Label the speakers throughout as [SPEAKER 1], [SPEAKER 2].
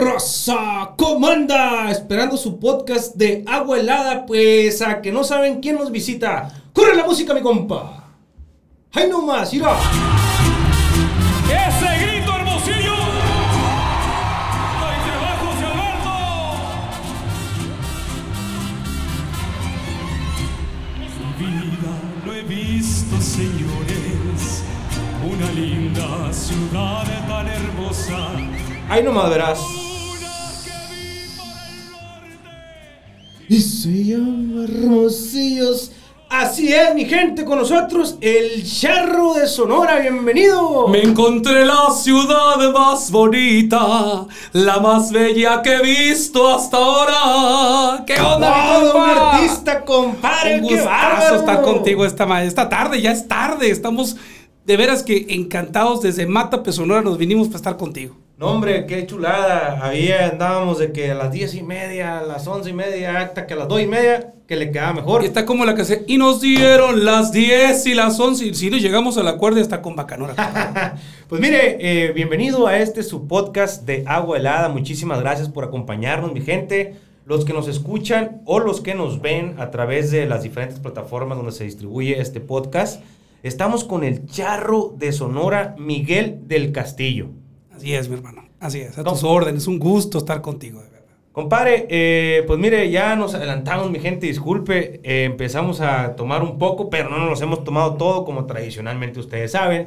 [SPEAKER 1] Rosa, ¿cómo anda? Esperando su podcast de agua helada, pues a que no saben quién nos visita. ¡Corre la música, mi compa! ¡Ay, no más! ¡Ira!
[SPEAKER 2] ¡Ese grito, hermosillo! ¡No hay trabajo, Alberto! Mi vida lo he visto, señores. Una linda ciudad tan hermosa.
[SPEAKER 1] ¡Ay, no más verás! Y se llama Hermosillos. Así es, mi gente, con nosotros, el charro de Sonora, bienvenido.
[SPEAKER 2] Me encontré la ciudad más bonita, la más bella que he visto hasta ahora. ¿Qué onda, mi
[SPEAKER 1] ¡Wow, un
[SPEAKER 2] compa?
[SPEAKER 1] artista, compadre!
[SPEAKER 2] Un
[SPEAKER 1] ¡Qué
[SPEAKER 2] gustazo estar contigo esta, ma- esta tarde, ya es tarde. Estamos de veras que encantados desde Mata Sonora nos vinimos para estar contigo.
[SPEAKER 1] No, hombre, qué chulada. Había andábamos de que a las diez y media, a las once y media, hasta que a las dos y media, que le quedaba mejor.
[SPEAKER 2] Y está como la que se. Y nos dieron las 10 y las 11. Y si nos llegamos a la cuerda, está con Bacanora.
[SPEAKER 1] Pues mire, eh, bienvenido a este su podcast de Agua Helada. Muchísimas gracias por acompañarnos, mi gente. Los que nos escuchan o los que nos ven a través de las diferentes plataformas donde se distribuye este podcast. Estamos con el charro de Sonora, Miguel del Castillo.
[SPEAKER 2] Así es, mi hermano. Así es. A
[SPEAKER 1] ¿Cómo?
[SPEAKER 2] tus órdenes. Un gusto estar contigo, de verdad.
[SPEAKER 1] Compadre, eh, pues mire, ya nos adelantamos, mi gente, disculpe. eh, empezamos a tomar un poco, pero no nos hemos tomado todo como tradicionalmente ustedes saben.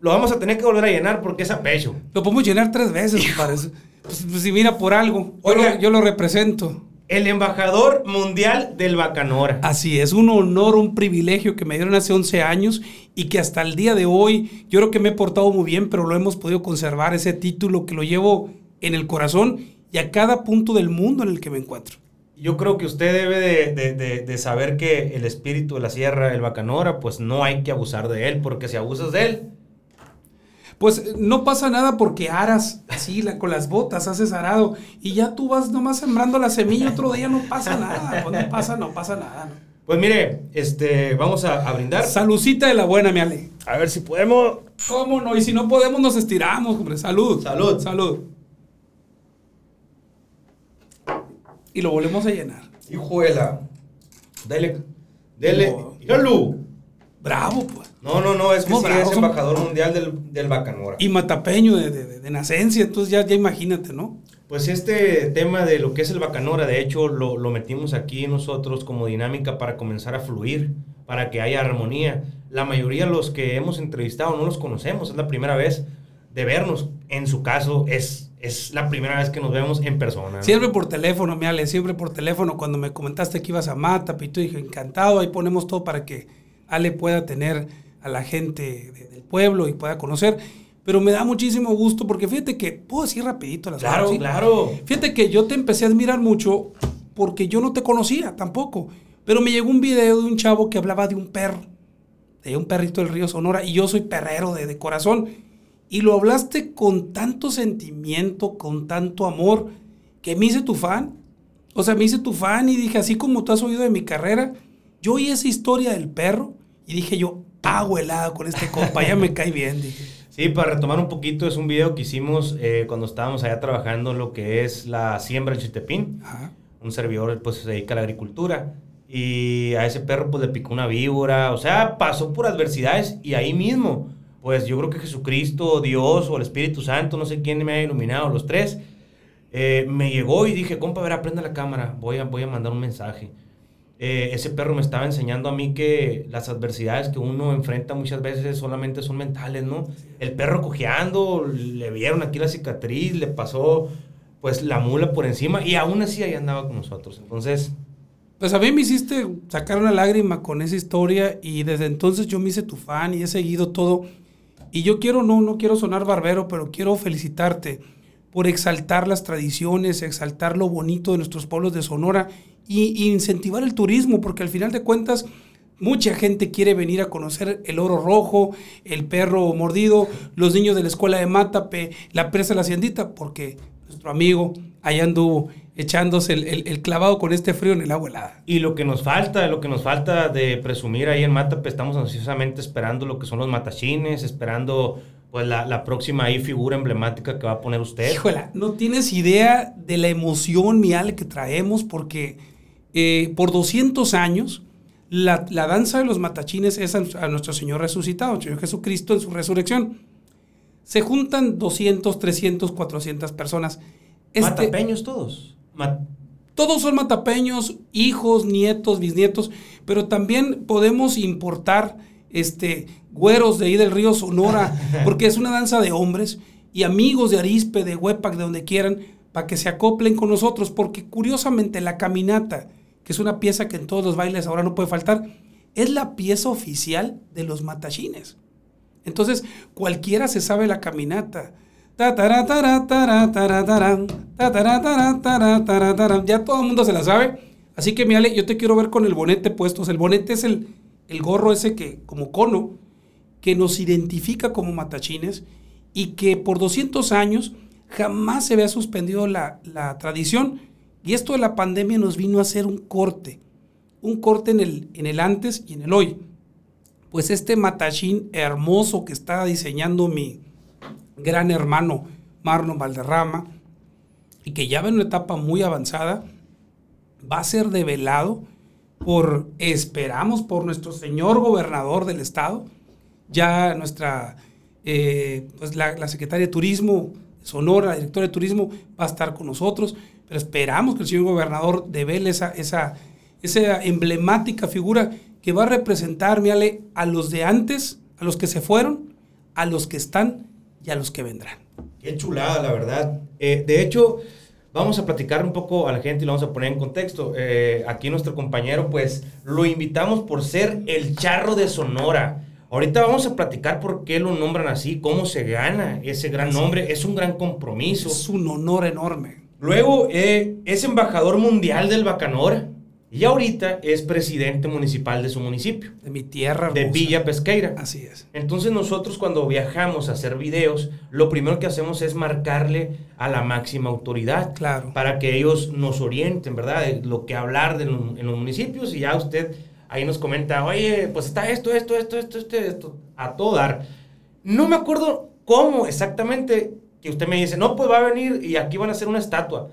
[SPEAKER 1] Lo vamos a tener que volver a llenar porque es a pecho.
[SPEAKER 2] Lo podemos llenar tres veces, parece. Pues, pues, si mira por algo. Yo,
[SPEAKER 1] Oiga.
[SPEAKER 2] lo, yo lo represento.
[SPEAKER 1] El embajador mundial del Bacanora.
[SPEAKER 2] Así es, un honor, un privilegio que me dieron hace 11 años y que hasta el día de hoy yo creo que me he portado muy bien, pero lo hemos podido conservar, ese título que lo llevo en el corazón y a cada punto del mundo en el que me encuentro.
[SPEAKER 1] Yo creo que usted debe de, de- de- de saber que el espíritu de la sierra, el Bacanora, pues no hay que abusar de él, porque si abusas de él,
[SPEAKER 2] Pues eh, no pasa nada porque aras así la, con las botas, haces arado y ya tú vas nomás sembrando la semilla, otro día no pasa nada, pues no pasa, no pasa nada. ¿no?
[SPEAKER 1] pues mire, este, vamos a, a brindar.
[SPEAKER 2] Salucita de la buena, mi Ale.
[SPEAKER 1] A ver si podemos.
[SPEAKER 2] ¿Cómo no? Y si no podemos, nos estiramos, hombre. Salud.
[SPEAKER 1] Salud.
[SPEAKER 2] Salud. Y lo volvemos a llenar.
[SPEAKER 1] Hijuela. Dele. Dele. Míralo.
[SPEAKER 2] Bravo, pues.
[SPEAKER 1] No, no, no, es que sí
[SPEAKER 2] bravos,
[SPEAKER 1] es
[SPEAKER 2] somos-
[SPEAKER 1] embajador mundial del, del Bacanora.
[SPEAKER 2] Y matapeño de, de, de- nacencia, entonces ya, ya imagínate, ¿no?
[SPEAKER 1] Pues este tema de lo que es el Bacanora, de hecho, lo, lo metimos aquí nosotros como dinámica para comenzar a fluir, para que haya armonía. La mayoría de los que hemos entrevistado no los conocemos, es la primera vez de vernos. En su caso, es, es la primera vez que nos vemos en persona. ¿no?
[SPEAKER 2] Siempre por teléfono, mi Ale, siempre por teléfono. Cuando me comentaste que ibas a Matape y tú dije, encantado, ahí ponemos todo para que Ale pueda tener a la gente de- del pueblo y pueda conocer. Pero me da muchísimo gusto porque fíjate que, puedo decir rapidito las
[SPEAKER 1] Claro,
[SPEAKER 2] cosas, ¿sí?
[SPEAKER 1] claro.
[SPEAKER 2] Fíjate que yo te empecé a admirar mucho porque yo no te conocía tampoco. Pero me llegó un video de un chavo que hablaba de un perro, de un perrito del río Sonora, y yo soy perrero de, de corazón. Y lo hablaste con tanto sentimiento, con tanto amor, que me hice tu fan. O sea, me hice tu fan y dije, así como tú has oído de mi carrera, yo oí esa historia del perro y dije yo, agua helada con este compa, ya me cae bien, dije.
[SPEAKER 1] Sí, para retomar un poquito, es un video que hicimos eh, cuando estábamos allá trabajando lo que es la siembra del chiltepín.
[SPEAKER 2] Ajá.
[SPEAKER 1] un servidor pues se dedica a la agricultura y a ese perro pues le picó una víbora, o sea, pasó por adversidades y ahí mismo, pues yo creo que Jesucristo, Dios o el Espíritu Santo, no sé quién me ha iluminado, los tres, eh, me llegó y dije, compa, a ver, aprenda la cámara, voy a, voy a mandar un mensaje. Eh, ese perro me estaba enseñando a mí que las adversidades que uno enfrenta muchas veces solamente son mentales, ¿no? El perro cojeando, le vieron aquí la cicatriz, le pasó pues la mula por encima y aún así ahí andaba con nosotros. Entonces,
[SPEAKER 2] Pues a mí me hiciste sacar una lágrima con esa historia y desde entonces yo me hice tu fan y he seguido todo. Y yo quiero, no, no quiero sonar barbero, pero quiero felicitarte por exaltar las tradiciones, exaltar lo bonito de nuestros pueblos de Sonora y, y incentivar el turismo, porque al final de cuentas mucha gente quiere venir a conocer el oro rojo, el perro mordido, los niños de la escuela de Mátape, la presa de la haciendita, porque nuestro amigo allá anduvo echándose el, el- el clavado con este frío en el agua helada.
[SPEAKER 1] y lo que nos falta, lo que nos falta de presumir ahí en Matape, estamos ansiosamente esperando lo que son los matachines, esperando pues la, la próxima ahí figura emblemática que va a poner usted.
[SPEAKER 2] Híjola, no tienes idea de la emoción, mi Ale, que traemos, porque eh, por 200 años la, la danza de los matachines es a, a nuestro Señor resucitado, Señor Jesucristo en su resurrección. Se juntan 200, 300, 400 personas. Este-
[SPEAKER 1] Matapeños todos. Ma-
[SPEAKER 2] todos son matapeños, hijos, nietos, bisnietos, pero también podemos importar este, güeros de ahí del río Sonora, porque es una danza de hombres, y amigos de Arispe, de Huepac, de donde quieran, para que se acoplen con nosotros, porque curiosamente la caminata, es una pieza que en todos los bailes ahora no puede faltar, es la pieza oficial de los matachines. Entonces, cualquiera se sabe la caminata. Ya todo el mundo se la sabe. Así que, mi Ale, yo te quiero ver con el bonete puestos. El bonete es el, el gorro ese que, como cono, que nos identifica como matachines y que por 200 años jamás se había suspendido la, la tradición. Y esto de la pandemia nos vino a hacer un corte. Un corte en el, en el antes y en el hoy pues este matachín hermoso que está diseñando mi gran hermano Marlon Valderrama y que ya va en una etapa muy avanzada, va a ser develado por, esperamos, por nuestro señor gobernador del estado, ya nuestra, eh, pues la, secretaria de Turismo, Sonora, la directora de Turismo, va a estar con nosotros, pero esperamos que el señor gobernador devele esa, esa, esa emblemática figura que va a representar, míale, a los de antes, a los que se fueron, a los que están y a los que vendrán.
[SPEAKER 1] Qué chulada, la verdad. Eh, de hecho, vamos a platicar un poco a la gente y lo vamos a poner en contexto. Eh, aquí nuestro compañero, pues, lo invitamos por ser el charro de Sonora. Ahorita vamos a platicar por qué lo nombran así, cómo se gana ese gran nombre. Es un gran compromiso.
[SPEAKER 2] Es un honor enorme.
[SPEAKER 1] Luego eh, es embajador mundial del Bacanora y ahorita es presidente municipal de su municipio,
[SPEAKER 2] De mi tierra.
[SPEAKER 1] de
[SPEAKER 2] hermosa.
[SPEAKER 1] Villa Pesqueira.
[SPEAKER 2] Así es.
[SPEAKER 1] Entonces nosotros cuando viajamos a hacer videos, lo primero que hacemos es marcarle a la máxima autoridad
[SPEAKER 2] Claro.
[SPEAKER 1] para que ellos nos orienten, ¿verdad? De lo que hablar de lo- en los municipios y ya usted ahí nos comenta, oye, pues está esto, esto, esto, esto, esto, esto, a todo dar. No me acuerdo cómo exactamente que usted me dice, no, pues va a venir y aquí van a hacer una estatua.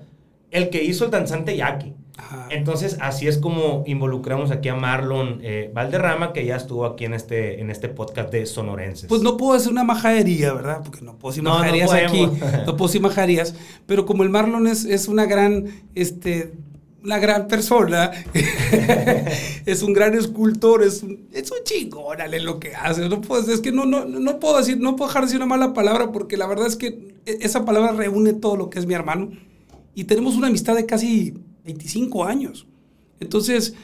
[SPEAKER 1] El que hizo el danzante Yaqui.
[SPEAKER 2] Ajá.
[SPEAKER 1] Entonces, así es como involucramos aquí a Marlon eh, Valderrama, que ya estuvo aquí en este, en este podcast de Sonorenses.
[SPEAKER 2] Pues no puedo hacer una majadería, ¿verdad? Porque no puedo decir
[SPEAKER 1] No, no
[SPEAKER 2] majaderías aquí. No puedo decir majaderías. Pero como el Marlon es, es una gran, este, una gran persona, es un gran escultor, es un, es un chingón, dale lo que hace. No puedo, es que no, no, no puedo decir, no puedo dejar de decir una mala palabra porque la verdad es que e- esa palabra reúne todo lo que es mi hermano. Y tenemos una amistad de casi 25 años. Entonces,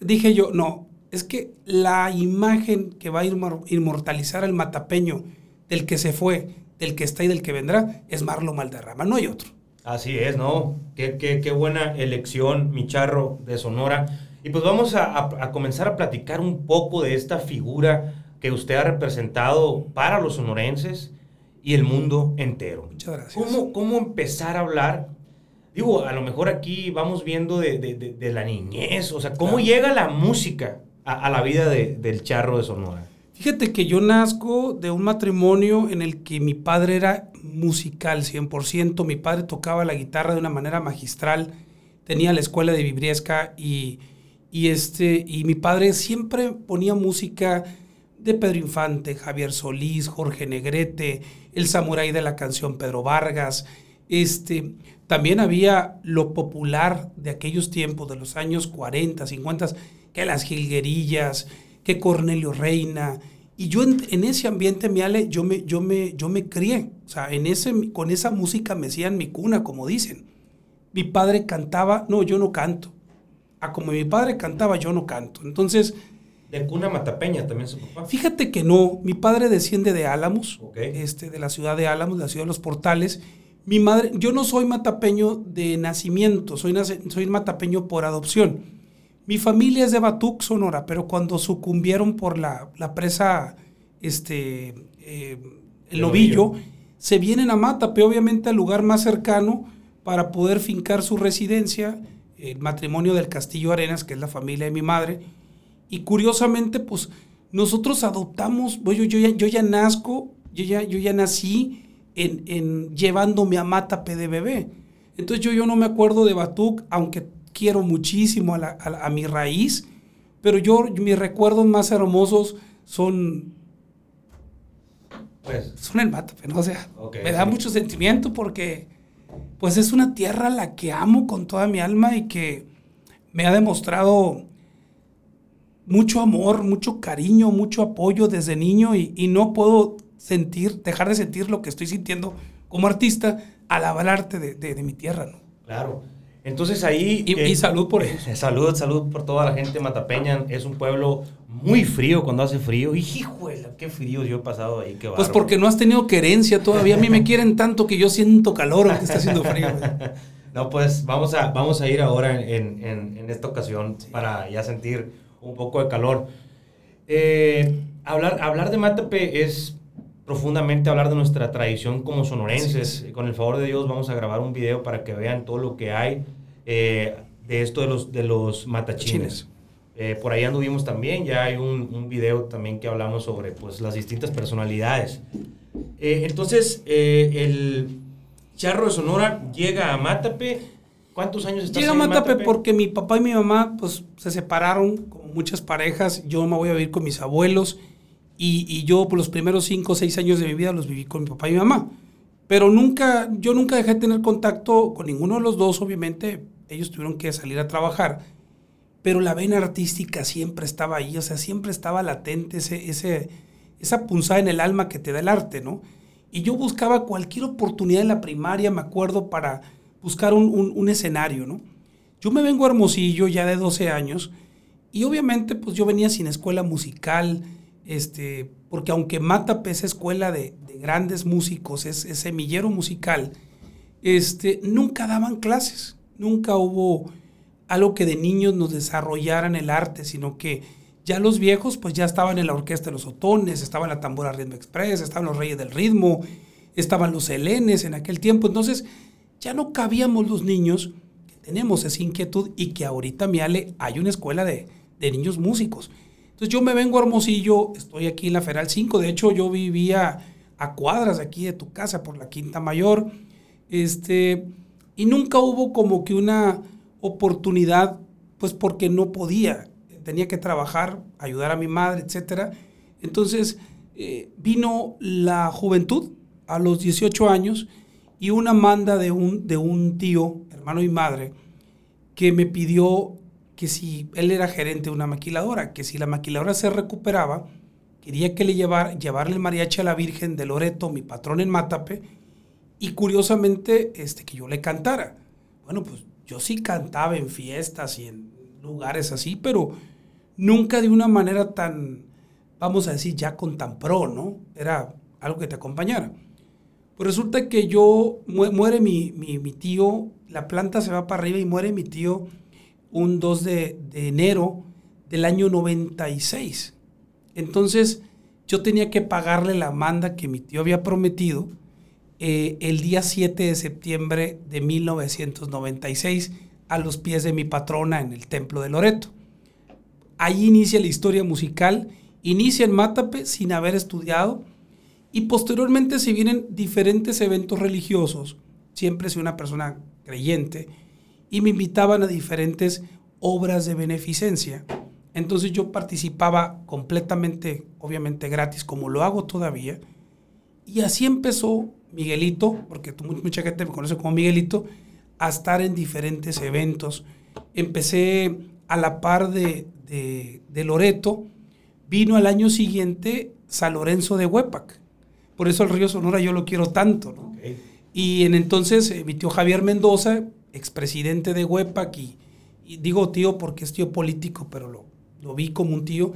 [SPEAKER 2] dije yo, no, es que la imagen que va a inmor- inmortalizar al matapeño del que se fue, del que está y del que vendrá, es Marlo Malderrama, no hay otro.
[SPEAKER 1] Así es, ¿no? Qué, qué- qué buena elección, mi charro de Sonora. Y pues vamos a, a- a comenzar a platicar un poco de esta figura que usted ha representado para los sonorenses y el mundo entero.
[SPEAKER 2] Muchas gracias.
[SPEAKER 1] ¿Cómo, cómo empezar a hablar? Digo, a lo mejor aquí vamos viendo de, de- de- de la niñez, o sea, ¿cómo
[SPEAKER 2] Claro.
[SPEAKER 1] llega la música a, a la vida de- del charro de Sonora?
[SPEAKER 2] Fíjate que yo nazco de un matrimonio en el que mi padre era musical 100%, mi padre tocaba la guitarra de una manera magistral, tenía la escuela de Vibriesca y, y, este, y mi padre siempre ponía música de Pedro Infante, Javier Solís, Jorge Negrete, el samurái de la canción Pedro Vargas. Este, también había lo popular de aquellos tiempos, de los años 40, 50, que las jilguerillas, que Cornelio Reina. Y yo en, en ese ambiente, mi Ale, yo me, yo, me, yo me crié. O sea, en ese, con esa música me hacían mi cuna, como dicen. Mi padre cantaba, no, yo no canto. A como mi padre cantaba, yo no canto. Entonces,
[SPEAKER 1] De cuna matapeña también su papá.
[SPEAKER 2] Fíjate que no, mi padre desciende de Álamos,
[SPEAKER 1] Ok.
[SPEAKER 2] este, de la ciudad de Álamos, la ciudad de los portales. Mi madre, yo no soy matapeño de nacimiento, soy, nace- soy matapeño por adopción. Mi familia es de Batuc, Sonora, pero cuando sucumbieron por la, la presa, este, eh, el Novillo. se vienen a Matape, obviamente al lugar más cercano para poder fincar su residencia, el matrimonio del Castillo Arenas, que es la familia de mi madre. Y curiosamente, pues nosotros adoptamos, yo, yo, ya, yo ya nazco Yo ya, yo ya nací en, en llevándome a Mátape de bebé. Entonces yo, yo no me acuerdo de Batuc, aunque quiero muchísimo a, la- a- a mi raíz, pero yo, mis recuerdos más hermosos son,
[SPEAKER 1] Pues,
[SPEAKER 2] son el Mátape, ¿no? O sea, me da
[SPEAKER 1] sí.
[SPEAKER 2] mucho sentimiento porque pues es una tierra a la que amo con toda mi alma y que me ha demostrado mucho amor, mucho cariño, mucho apoyo desde niño y, y no puedo sentir, dejar de sentir lo que estoy sintiendo como artista al hablarte de, de- de mi tierra, ¿no?
[SPEAKER 1] claro. Entonces ahí...
[SPEAKER 2] Y,
[SPEAKER 1] eh,
[SPEAKER 2] y salud por eso.
[SPEAKER 1] Salud, salud por toda la gente matapeña. Es un pueblo muy frío cuando hace frío. Hijuela, qué frío yo he pasado ahí, qué
[SPEAKER 2] Pues porque no has tenido querencia todavía. A mí me quieren tanto que yo siento calor aunque está haciendo frío.
[SPEAKER 1] No, pues vamos a, vamos a ir ahora en, en- en esta ocasión para ya sentir un poco de calor. Eh, hablar, hablar de Mátape es profundamente hablar de nuestra tradición como sonorenses. Con el favor de Dios vamos a grabar un video para que vean todo lo que hay eh, de esto de los, de los matachines.
[SPEAKER 2] Chines.
[SPEAKER 1] Eh, por ahí anduvimos también, ya hay un, un video también que hablamos sobre pues, las distintas personalidades. Eh, entonces, el Charro de Sonora llega a Mátape. ¿Cuántos años estás
[SPEAKER 2] Llega a Mátape porque mi papá y mi mamá pues se separaron como muchas parejas. Yo me voy a vivir con mis abuelos y, yo por los primeros cinco o seis años de mi vida los viví con mi papá y mi mamá. Pero nunca, yo nunca dejé de tener contacto con ninguno de los dos, obviamente. Ellos tuvieron que salir a trabajar. Pero la vena artística siempre estaba ahí, o sea, siempre estaba latente ese, ese, esa punzada en el alma que te da el arte, ¿no? Y yo buscaba cualquier oportunidad en la primaria, me acuerdo, para buscar un, un- escenario, ¿no? Yo me vengo Hermosillo ya de 12 años y obviamente pues yo venía sin escuela musical, este, porque aunque Mátape es escuela de, de grandes músicos, es, es semillero musical, este, nunca daban clases, nunca hubo algo que de niños nos desarrollaran el arte, sino que ya los viejos pues ya estaban en la orquesta de los otones, estaban en la tambora Ritmo Express, estaban los Reyes del Ritmo, estaban los helenes en aquel tiempo, entonces ya no cabíamos los niños que tenemos esa inquietud y que ahorita, Miale, hay una escuela de, de niños músicos. Entonces yo me vengo a Hermosillo, estoy aquí en la Feral 5, de hecho yo vivía a cuadras aquí de tu casa por la Quinta Mayor, este, y nunca hubo como que una oportunidad, pues porque no podía, tenía que trabajar, ayudar a mi madre, etcétera. Entonces eh, vino la juventud a los 18 años y una manda de un, de un tío, hermano y madre, que me pidió que si él era gerente de una maquiladora, que si la maquiladora se recuperaba, quería que le llevar, llevarle el mariachi a la Virgen de Loreto, mi patrón en Mátape, y curiosamente este, que yo le cantara. Bueno, pues yo sí cantaba en fiestas y en lugares así, pero nunca de una manera tan, vamos a decir, ya con tan pro, ¿no? Era algo que te acompañara. Pues resulta que yo, mu- muere mi, mi- mi tío, la planta se va para arriba y muere mi tío un 2 de, enero del año 96. Entonces yo tenía que pagarle la manda que mi tío había prometido eh, el día 7 de septiembre de 1996 a los pies de mi patrona en el templo de Loreto. Ahí inicia la historia musical, inicia en Mátape sin haber estudiado y posteriormente se vienen diferentes eventos religiosos. Siempre soy una persona creyente y me invitaban a diferentes obras de beneficencia. Entonces yo participaba completamente, obviamente gratis, como lo hago todavía. Y así empezó Miguelito, porque mucha gente me conoce como Miguelito, a estar en diferentes eventos. Empecé a la par de, de- de Loreto. Vino al año siguiente San Lorenzo de Huepac. Por eso el río Sonora yo lo quiero tanto, ¿no? Y en entonces eh, mi tío Javier Mendoza, expresidente de Huepac, y, digo tío porque es tío político, pero lo, lo vi como un tío,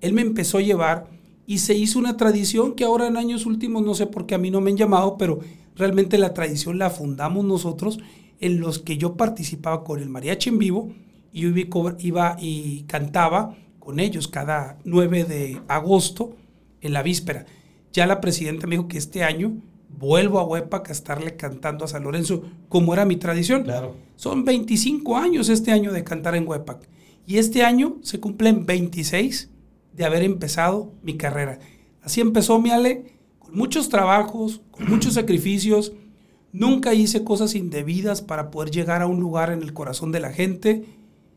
[SPEAKER 2] él me empezó a llevar y se hizo una tradición que ahora en años últimos, no sé por qué a mí no me han llamado, pero realmente la tradición la fundamos nosotros, en los que yo participaba con el mariachi en vivo y yo iba y cantaba con ellos cada 9 de agosto en la víspera. Ya la presidenta me dijo que este año vuelvo a Huepac a estarle cantando a San Lorenzo, como era mi tradición.
[SPEAKER 1] Claro.
[SPEAKER 2] Son 25 años este año de cantar en Huepac. Y este año se cumplen 26 de haber empezado mi carrera. Así empezó mi Ale con muchos trabajos, con muchos sacrificios. Nunca hice cosas indebidas para poder llegar a un lugar en el corazón de la gente.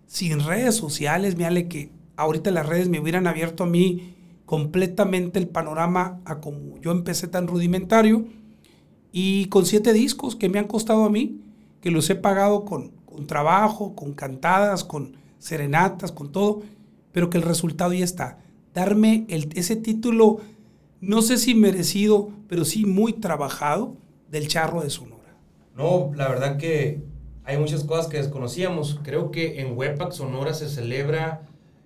[SPEAKER 2] Sin redes sociales, me que ahorita las redes me hubieran abierto a mí completamente el panorama a como yo empecé tan rudimentario. Y con siete discos que me han costado a mí, que los he pagado con, con trabajo, con cantadas, con serenatas, con todo, pero que el resultado ya está. Darme el, ese título, no sé si merecido, pero sí muy trabajado, del charro de Sonora.
[SPEAKER 1] No, la verdad que hay muchas cosas que desconocíamos. Creo que en Huepac, Sonora, se celebra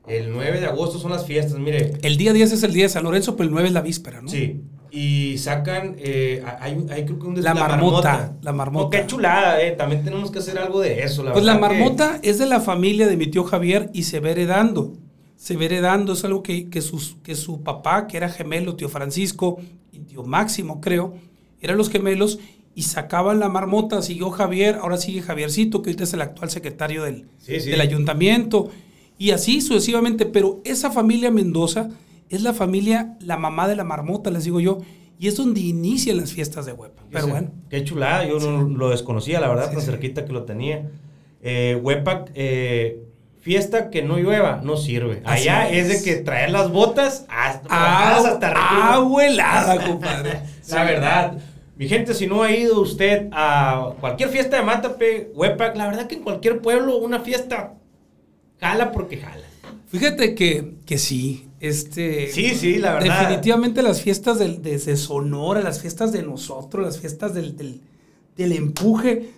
[SPEAKER 1] el 9 de agosto, son las fiestas, mire.
[SPEAKER 2] El día 10 es el día de San Lorenzo, pero el 9 es la víspera, ¿no?
[SPEAKER 1] Sí. Y sacan, eh, hay, hay, creo que un
[SPEAKER 2] La, marmota, La marmota.
[SPEAKER 1] qué chulada, eh. También tenemos que hacer algo de eso,
[SPEAKER 2] la Pues la marmota es de la familia de mi tío Javier y se ve heredando. Se ve heredando, es algo que, que, sus, que su papá, que era gemelo, tío Francisco, y tío Máximo, creo, eran los gemelos y sacaban la marmota, siguió Javier, ahora sigue Javiercito, que ahorita es el actual secretario del, del ayuntamiento, y así sucesivamente, pero esa familia Mendoza es la familia, la mamá de la marmota, les digo yo, y es donde inician las fiestas de Huepa. Pero bueno.
[SPEAKER 1] Qué chulada, yo no lo desconocía, la verdad, tan cerquita que lo tenía. Eh, Huepa, eh, fiesta que no llueva, no sirve. Allá es. de que traer las botas hasta,
[SPEAKER 2] ah, hasta arriba. compadre.
[SPEAKER 1] la verdad. Mi gente, si no ha ido usted a cualquier fiesta de Matape, Huepac, la verdad que en cualquier pueblo una fiesta jala porque jala.
[SPEAKER 2] Fíjate que, que sí, este...
[SPEAKER 1] Sí, sí, la verdad.
[SPEAKER 2] Definitivamente las fiestas de, de, Sonora, las fiestas de nosotros, las fiestas del, del, del empuje,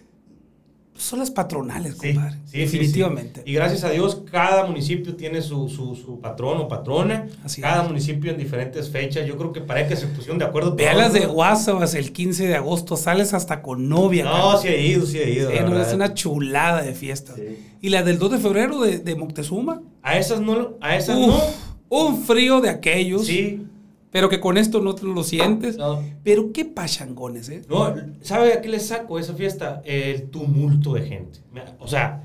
[SPEAKER 2] son las patronales, compadre. definitivamente.
[SPEAKER 1] y gracias a Dios, cada municipio tiene su, su, su patrón o patrona. cada municipio en diferentes fechas. Yo creo que para que se pusieron de acuerdo.
[SPEAKER 2] Vea las de Guasabas el 15 de agosto, sales hasta con novia.
[SPEAKER 1] No, sí he ido, sí he ido.
[SPEAKER 2] es una chulada de fiestas. Y la del 2 de febrero de, de Moctezuma.
[SPEAKER 1] A esas no, a esas no.
[SPEAKER 2] Un frío de aquellos.
[SPEAKER 1] Sí
[SPEAKER 2] pero que con esto no te lo sientes. Pero qué pachangones, ¿eh?
[SPEAKER 1] No, ¿sabe a qué le saco esa fiesta? El tumulto de gente. O sea,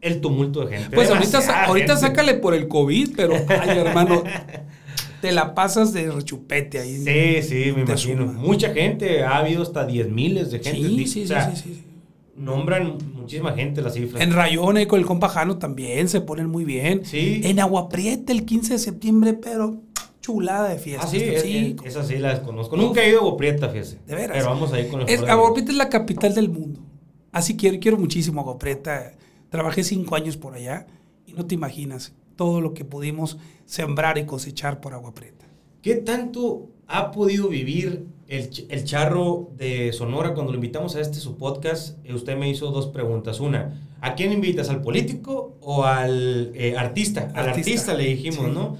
[SPEAKER 1] el tumulto de gente.
[SPEAKER 2] Pues ahorita, ahorita sácale por el COVID, pero, ay, hermano, te la pasas de rechupete ahí.
[SPEAKER 1] Sí, sí, me imagino. Mucha gente, ha habido hasta 10 miles de gente.
[SPEAKER 2] Sí, sí, sí, sí,
[SPEAKER 1] Nombran muchísima gente las cifras.
[SPEAKER 2] En Rayón con el compajano también se ponen muy bien.
[SPEAKER 1] Sí.
[SPEAKER 2] En Aguaprieta el 15 de septiembre, pero chulada de fiesta.
[SPEAKER 1] Ah, sí, sí. esa sí la desconozco. Nunca he ido a Aguaprieta, fíjese.
[SPEAKER 2] De veras.
[SPEAKER 1] Pero vamos ahí con el
[SPEAKER 2] es, es la capital del mundo. Así quiero, quiero muchísimo Aguaprieta. Trabajé cinco años por allá y no te imaginas todo lo que pudimos sembrar y cosechar por Aguaprieta.
[SPEAKER 1] ¿Qué tanto ha podido vivir el, el, charro de Sonora cuando lo invitamos a este su podcast? Eh, usted me hizo dos preguntas. Una, ¿a quién invitas? ¿Al político o al eh, artista? Al artista, le dijimos, ¿no?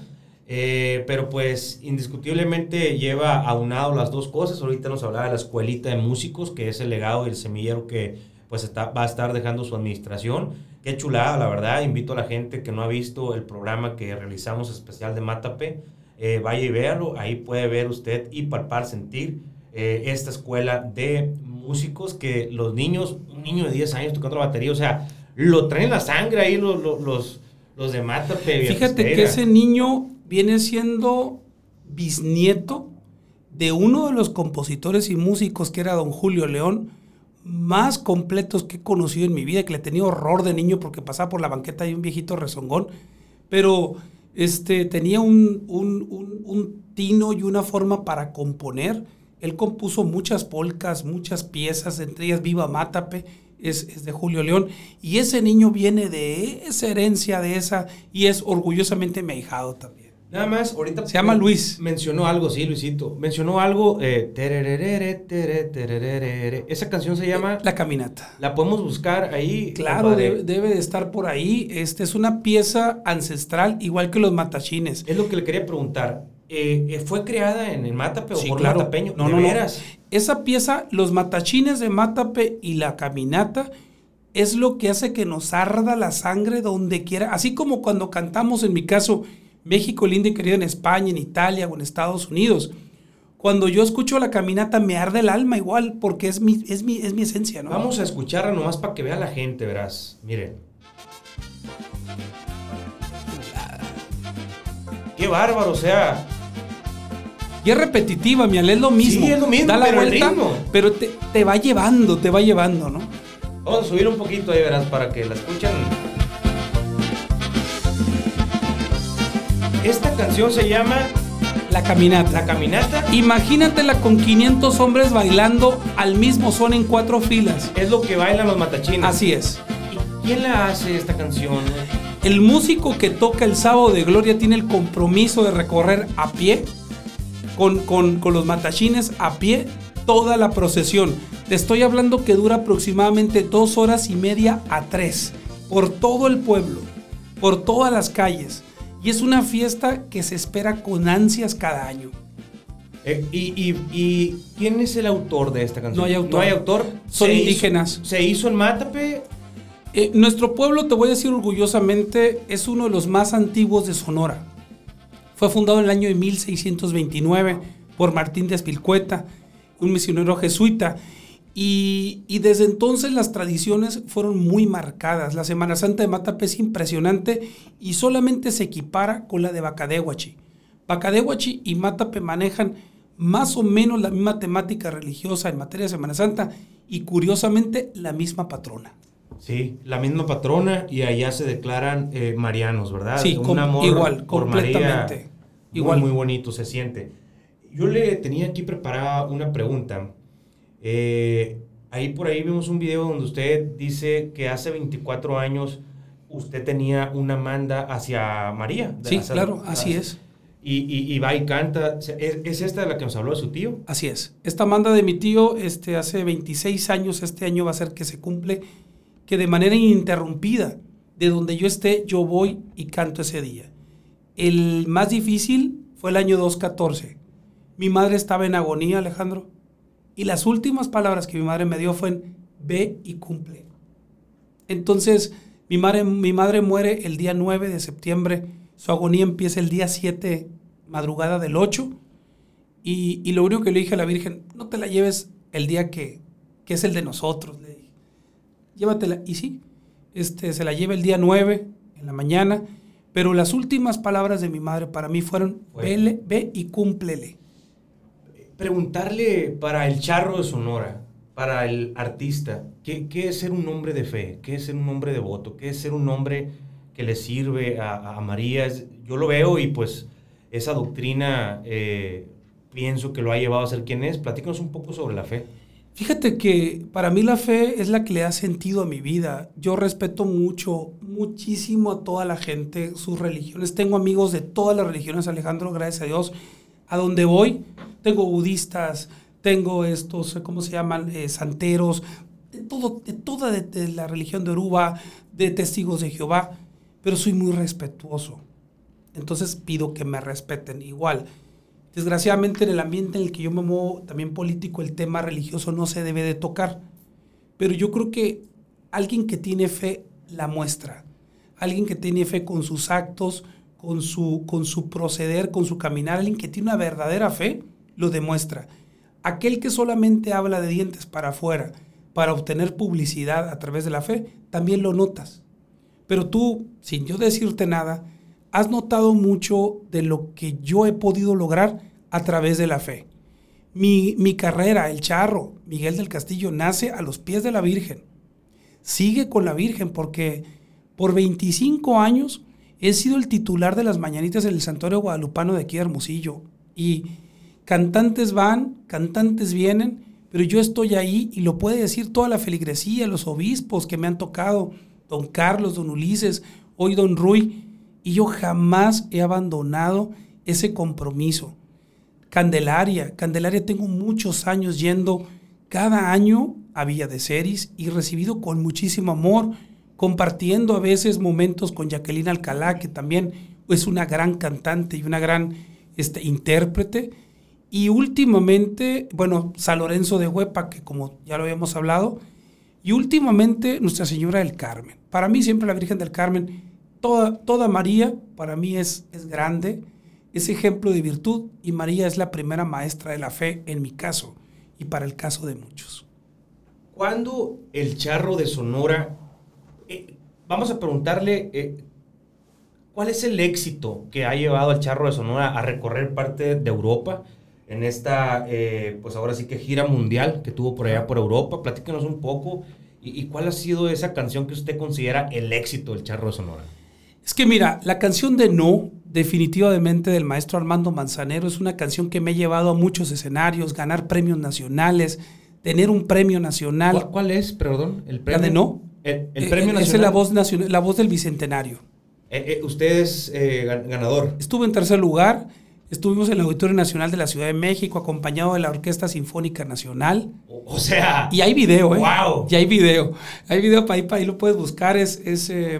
[SPEAKER 1] Eh, pero pues indiscutiblemente lleva aunado las dos cosas. Ahorita nos hablaba de la escuelita de músicos, que es el legado y el semillero que pues está, va a estar dejando su administración. Qué chulada, la verdad. Invito a la gente que no ha visto el programa que realizamos especial de Matape, eh, vaya y véalo. Ahí puede ver usted y palpar, sentir eh, esta escuela de músicos que los niños, un niño de 10 años tocando la batería, o sea, lo traen la sangre ahí los, los, los de Matape.
[SPEAKER 2] Fíjate que ese niño viene siendo bisnieto de uno de los compositores y músicos que era don Julio León, más completos que he conocido en mi vida, que le tenía horror de niño porque pasaba por la banqueta de un viejito rezongón, pero este, tenía un, tino y una forma para componer. Él compuso muchas polcas, muchas piezas, entre ellas Viva Mátape, es, de Julio León, y ese niño viene de esa herencia, de esa, y es orgullosamente mi ahijado también.
[SPEAKER 1] Nada más, ahorita.
[SPEAKER 2] Se llama Luis.
[SPEAKER 1] Mencionó algo, sí, Luisito. Mencionó algo. Eh, esa canción se llama.
[SPEAKER 2] La Caminata.
[SPEAKER 1] La podemos buscar ahí.
[SPEAKER 2] Claro, debe, de estar por ahí. Este es una pieza ancestral, igual que los matachines.
[SPEAKER 1] Es lo que le quería preguntar. Eh, eh, ¿Fue creada en el Matape o por
[SPEAKER 2] claro.
[SPEAKER 1] Matapeño?
[SPEAKER 2] No, no, Esa pieza, los matachines de Matape y la caminata, es lo que hace que nos arda la sangre donde quiera. Así como cuando cantamos, en mi caso, México lindo y querido en España, en Italia o en Estados Unidos. Cuando yo escucho la caminata me arde el alma igual porque es mi, es mi, es mi esencia, ¿no?
[SPEAKER 1] Vamos a escucharla nomás para que vea la gente, verás. Miren. Qué bárbaro, o sea.
[SPEAKER 2] Y es repetitiva, mi Ale, es lo mismo.
[SPEAKER 1] Sí, es lo mismo,
[SPEAKER 2] Da la
[SPEAKER 1] pero el
[SPEAKER 2] vuelta,
[SPEAKER 1] ritmo.
[SPEAKER 2] pero te, te va llevando, te va llevando, ¿no?
[SPEAKER 1] Vamos a subir un poquito ahí, verás, para que la escuchen. Esta canción se llama
[SPEAKER 2] La caminata.
[SPEAKER 1] La Caminata.
[SPEAKER 2] Imagínatela con 500 hombres bailando al mismo son en cuatro filas.
[SPEAKER 1] Es lo que bailan los matachines.
[SPEAKER 2] Así es.
[SPEAKER 1] ¿Y quién la hace esta canción?
[SPEAKER 2] El músico que toca el sábado de gloria tiene el compromiso de recorrer a pie, con, con- con los matachines a pie, toda la procesión. Te estoy hablando que dura aproximadamente dos horas y media a tres, por todo el pueblo, por todas las calles. Y es una fiesta que se espera con ansias cada año.
[SPEAKER 1] Eh, y, y- y quién es el autor de esta canción?
[SPEAKER 2] No hay autor.
[SPEAKER 1] No hay autor.
[SPEAKER 2] Son
[SPEAKER 1] Se hizo-
[SPEAKER 2] indígenas.
[SPEAKER 1] se hizo en Mátape.
[SPEAKER 2] Eh, nuestro pueblo, te voy a decir orgullosamente, es uno de los más antiguos de Sonora. Fue fundado en el año de 1629 por Martín de Espilcueta, un misionero jesuita. Y, y desde entonces las tradiciones fueron muy marcadas. La Semana Santa de Matape es impresionante y solamente se equipara con la de Bacadehuachi. Bacadehuachi y Matape manejan más o menos la misma temática religiosa en materia de Semana Santa y curiosamente la misma patrona.
[SPEAKER 1] Sí, la misma patrona y allá se declaran eh, marianos, ¿verdad?
[SPEAKER 2] Sí, com- igual, completamente.
[SPEAKER 1] Muy,
[SPEAKER 2] Igual.
[SPEAKER 1] muy bonito se siente. Yo le tenía aquí preparada una pregunta. Eh, ahí por ahí vimos un video donde usted dice que hace 24 años usted tenía una manda hacia María.
[SPEAKER 2] Sí,
[SPEAKER 1] Hacia-
[SPEAKER 2] claro, así
[SPEAKER 1] hacia-
[SPEAKER 2] es.
[SPEAKER 1] Y, y, y va y canta. ¿Es, es esta de la que nos habló de su tío?
[SPEAKER 2] Así es. Esta manda de mi tío, este, hace 26 años, este año va a ser que se cumple, que de manera ininterrumpida, de donde yo esté, yo voy y canto ese día. El más difícil fue el año 214. Mi madre estaba en agonía, Alejandro, y las últimas palabras que mi madre me dio fueron, ve y cumple. Entonces, mi madre, mi madre muere el día 9 de septiembre, su agonía empieza el día 7, madrugada del 8, y, y lo único que le dije a la Virgen, no te la lleves el día que, que es el de nosotros, le dije. Llévatela. Y sí, este, se la lleva el día 9, en la mañana, pero las últimas palabras de mi madre para mí fueron, vele, ve y cúmplele.
[SPEAKER 1] Preguntarle para el charro de Sonora, para el artista, ¿qué, qué es ser un hombre de fe? ¿Qué es ser un hombre devoto? ¿Qué es ser un hombre que le sirve a, a María? Yo lo veo y pues esa doctrina eh, pienso que lo ha llevado a ser quien es. Platícanos un poco sobre la fe.
[SPEAKER 2] Fíjate que para mí la fe es la que le da sentido a mi vida. Yo respeto mucho, muchísimo a toda la gente, sus religiones. Tengo amigos de todas las religiones, Alejandro, gracias a Dios. A donde voy, tengo budistas, tengo estos, ¿cómo se llaman? Eh, santeros, de, todo, de toda de, la religión de Oruba, de testigos de Jehová, pero soy muy respetuoso. Entonces pido que me respeten igual. Desgraciadamente en el ambiente en el que yo me muevo, también político, el tema religioso no se debe de tocar. Pero yo creo que alguien que tiene fe la muestra. Alguien que tiene fe con sus actos, con su, con su proceder, con su caminar. Alguien que tiene una verdadera fe lo demuestra. Aquel que solamente habla de dientes para afuera para obtener publicidad a través de la fe, también lo notas. Pero tú, sin yo decirte nada, has notado mucho de lo que yo he podido lograr a través de la fe. Mi, mi carrera, el charro, Miguel del Castillo, nace a los pies de la Virgen. Sigue con la Virgen porque por 25 años he sido el titular de las mañanitas en el Santuario Guadalupano de aquí de Hermosillo. Y cantantes van, cantantes vienen, pero yo estoy ahí y lo puede decir toda la feligresía, los obispos que me han tocado, don Carlos, don Ulises, hoy don Rui, y yo jamás he abandonado ese compromiso. Candelaria, Candelaria tengo muchos años yendo cada año a Villa de Ceris y recibido con muchísimo amor, compartiendo a veces momentos con Jacqueline Alcalá, que también es una gran cantante y una gran este, intérprete. Y últimamente, bueno, San Lorenzo de Huepa, que como ya lo habíamos hablado, y últimamente Nuestra Señora del Carmen. Para mí siempre la Virgen del Carmen, toda, toda María, para mí es, es grande, es ejemplo de virtud y María es la primera maestra de la fe en mi caso y para el caso de muchos.
[SPEAKER 1] ¿Cuándo el charro de Sonora, eh, vamos a preguntarle, eh, ¿cuál es el éxito que ha llevado al charro de Sonora a recorrer parte de Europa? en esta, eh, pues ahora sí que gira mundial que tuvo por allá por Europa. Platíquenos un poco. ¿Y, cuál ha sido esa canción que usted considera el éxito del Charro de Sonora?
[SPEAKER 2] Es que mira, la canción de No, definitivamente del maestro Armando Manzanero, es una canción que me ha llevado a muchos escenarios, ganar premios nacionales, tener un premio nacional.
[SPEAKER 1] ¿Cuál, es, perdón?
[SPEAKER 2] El premio. La de No.
[SPEAKER 1] El, eh, premio nacional.
[SPEAKER 2] Eh, es la voz, nacional, la voz del Bicentenario.
[SPEAKER 1] usted es ganador.
[SPEAKER 2] Estuve en tercer lugar Estuvimos en el Auditorio Nacional de la Ciudad de México, acompañado de la Orquesta Sinfónica Nacional.
[SPEAKER 1] O sea.
[SPEAKER 2] Y hay video, ¿eh?
[SPEAKER 1] ¡Wow!
[SPEAKER 2] Y hay video. Hay video para ahí, para ahí lo puedes buscar. Es, es eh,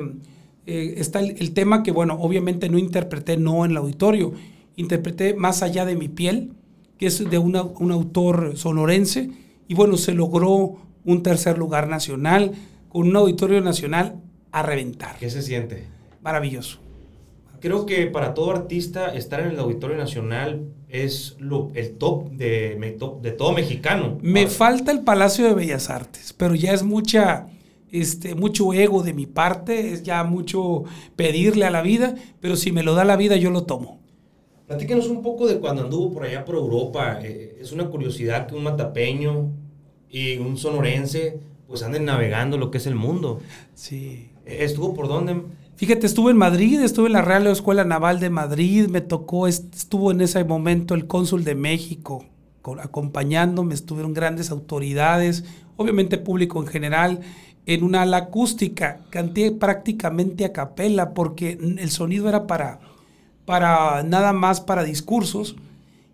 [SPEAKER 2] eh, está el, tema que, bueno, obviamente no interpreté no en el auditorio. Interpreté Más allá de mi piel, que es de un autor sonorense. Y bueno, se logró un tercer lugar nacional con un auditorio nacional a reventar.
[SPEAKER 1] ¿Qué se siente?
[SPEAKER 2] Maravilloso.
[SPEAKER 1] Creo que para todo artista estar en el Auditorio Nacional es lo, el top de, de todo mexicano.
[SPEAKER 2] Me falta el Palacio de Bellas Artes, pero ya es mucha, este, mucho ego de mi parte, es ya mucho pedirle a la vida, pero si me lo da la vida yo lo tomo.
[SPEAKER 1] Platíquenos un poco de cuando anduvo por allá por Europa. Eh, es una curiosidad que un matapeño y un sonorense pues anden navegando lo que es el mundo.
[SPEAKER 2] Sí.
[SPEAKER 1] ¿Estuvo por dónde?
[SPEAKER 2] Fíjate, estuve en Madrid, estuve en la Real Escuela Naval de Madrid, me tocó, estuvo en ese momento el cónsul de México acompañándome, estuvieron grandes autoridades, obviamente público en general, en una ala acústica, canté prácticamente a capela porque el sonido era para, para nada más para discursos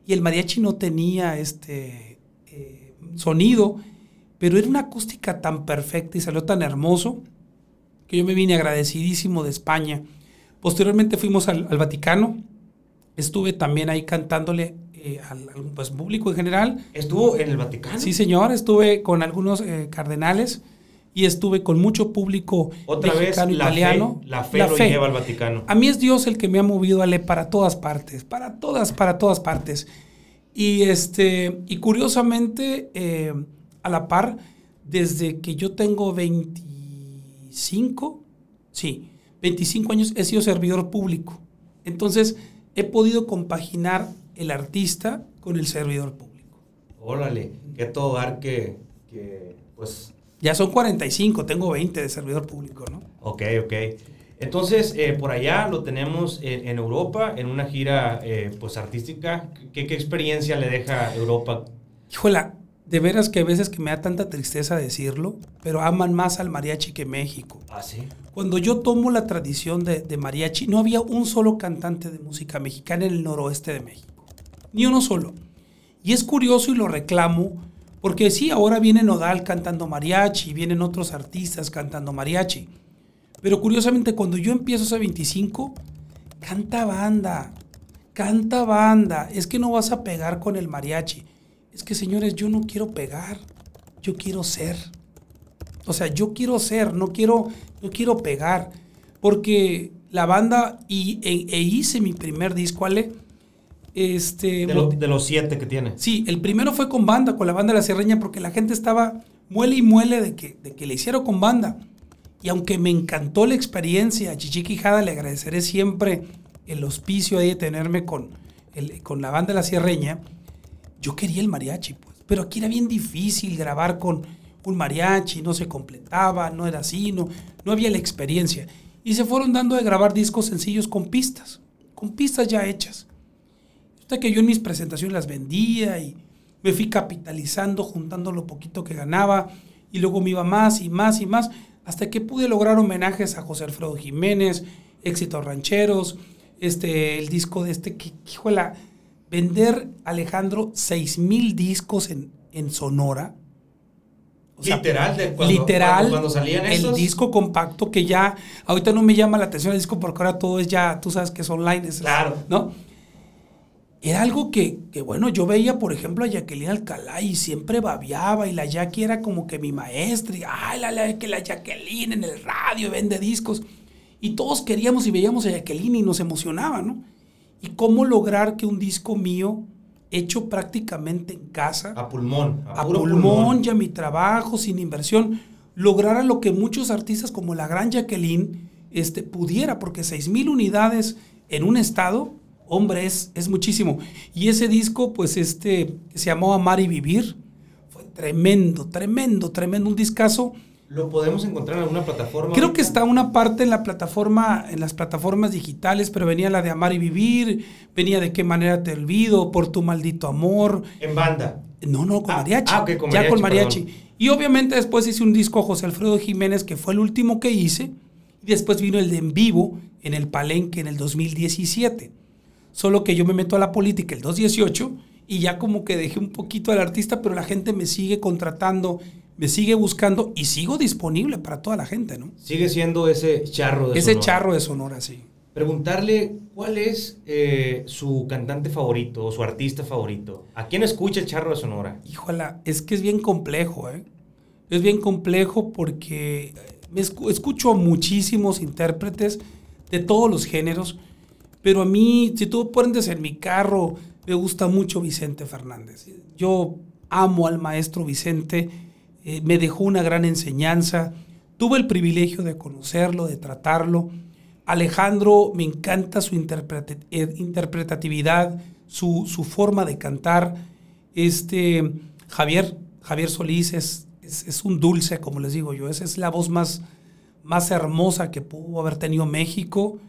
[SPEAKER 2] y el mariachi no tenía este eh, sonido, pero era una acústica tan perfecta y salió tan hermoso yo me vine agradecidísimo de España. Posteriormente fuimos al, Vaticano, estuve también ahí cantándole eh, al, pues, público en general.
[SPEAKER 1] ¿Estuvo en el Vaticano?
[SPEAKER 2] Sí, señor, estuve con algunos eh, cardenales y estuve con mucho público
[SPEAKER 1] Otra mexicano, vez, la italiano. Fe, la fe lo lleva al Vaticano.
[SPEAKER 2] A mí es Dios el que me ha movido a leer para todas partes, para todas, para todas partes. Y, este, y curiosamente, eh, a la par, desde que yo tengo 20 25, sí, 25 años he sido servidor público. Entonces he podido compaginar el artista con el servidor público.
[SPEAKER 1] Órale, qué todo dar que, pues...
[SPEAKER 2] Ya son 45, tengo 20 de servidor público, ¿no?
[SPEAKER 1] Ok, ok. Entonces, eh, por allá lo tenemos en, Europa, en una gira eh, pues artística. ¿Qué, ¿Qué, experiencia le deja Europa?
[SPEAKER 2] Híjola, de veras que a veces que me da tanta tristeza decirlo, pero aman más al mariachi que México.
[SPEAKER 1] ¿Ah, sí?
[SPEAKER 2] Cuando yo tomo la tradición de, mariachi, no había un solo cantante de música mexicana en el noroeste de México. Ni uno solo. Y es curioso y lo reclamo, porque sí, ahora viene Nodal cantando mariachi, vienen otros artistas cantando mariachi. Pero curiosamente, cuando yo empiezo hace 25, canta banda, canta banda. Es que no vas a pegar con el mariachi es que señores, yo no quiero pegar, yo quiero ser. O sea, yo quiero ser, no quiero, no quiero pegar. Porque la banda, y, e, e hice mi primer disco, Ale. Este,
[SPEAKER 1] de, los siete que tiene.
[SPEAKER 2] Sí, el primero fue con banda, con la banda de la Sierreña, porque la gente estaba muele y muele de que, de que le hicieron con banda. Y aunque me encantó la experiencia, a Chichi Quijada le agradeceré siempre el hospicio de tenerme con, el, con la banda de la Sierreña yo quería el mariachi, pues. Pero aquí era bien difícil grabar con un mariachi, no se completaba, no era así, no, no había la experiencia. Y se fueron dando de grabar discos sencillos con pistas, con pistas ya hechas. Hasta que yo en mis presentaciones las vendía y me fui capitalizando, juntando lo poquito que ganaba, y luego me iba más y más y más, hasta que pude lograr homenajes a José Alfredo Jiménez, éxitos rancheros, este, el disco de este, que, la vender, Alejandro, seis mil discos en, en Sonora.
[SPEAKER 1] literal, de cuando,
[SPEAKER 2] literal,
[SPEAKER 1] cuando, salían
[SPEAKER 2] esos. El disco compacto que ya, ahorita no me llama la atención el disco porque ahora todo es ya, tú sabes que es online. Es,
[SPEAKER 1] claro.
[SPEAKER 2] ¿No? Era algo que, que, bueno, yo veía, por ejemplo, a Jacqueline Alcalá y siempre babiaba y la Jackie era como que mi maestra y, ay, la, la, que la Jacqueline en el radio vende discos. Y todos queríamos y veíamos a Jacqueline y nos emocionaba, ¿no? Y cómo lograr que un disco mío, hecho prácticamente en casa,
[SPEAKER 1] a pulmón,
[SPEAKER 2] a, pulmón, ya mi trabajo, sin inversión, lograra lo que muchos artistas como la gran Jacqueline este, pudiera, porque 6.000 unidades en un estado Hombre, es, es muchísimo. Y ese disco, pues este, que se llamó Amar y Vivir, fue tremendo, tremendo, tremendo, un discazo.
[SPEAKER 1] ¿Lo podemos encontrar en alguna plataforma?
[SPEAKER 2] Creo que está una parte en la plataforma, en las plataformas digitales, pero venía la de Amar y Vivir, venía de qué manera te olvido, por tu maldito amor.
[SPEAKER 1] En banda.
[SPEAKER 2] No, no, con
[SPEAKER 1] Ah,
[SPEAKER 2] mariachi.
[SPEAKER 1] ah, ok, con
[SPEAKER 2] ya con
[SPEAKER 1] mariachi.
[SPEAKER 2] Y obviamente después hice un disco a José Alfredo Jiménez, que fue el último que hice. Y después vino el de en vivo en el Palenque en el 2017. Solo que yo me meto a la política el 2018 y ya como que dejé un poquito al artista, pero la gente me sigue contratando, me sigue buscando y sigo disponible para toda la gente, ¿no?
[SPEAKER 1] Sigue siendo ese charro de
[SPEAKER 2] Ese
[SPEAKER 1] Sonora.
[SPEAKER 2] charro de Sonora, sí.
[SPEAKER 1] Preguntarle cuál es eh, su cantante favorito o su artista favorito. ¿A quién escucha el charro de Sonora?
[SPEAKER 2] Híjola, es que es bien complejo, ¿eh? Es bien complejo porque me escu- escucho a muchísimos intérpretes de todos los géneros, pero a mí, si tú pones en mi carro, me gusta mucho Vicente Fernández. Yo amo al maestro Vicente, eh, me dejó una gran enseñanza, tuve el privilegio de conocerlo, de tratarlo. Alejandro, me encanta su eh, interpretatividad, su, su forma de cantar. Este, Javier, Javier Solís es, es, es un dulce, como les digo yo. Esa es la voz más, más hermosa que pudo haber tenido México.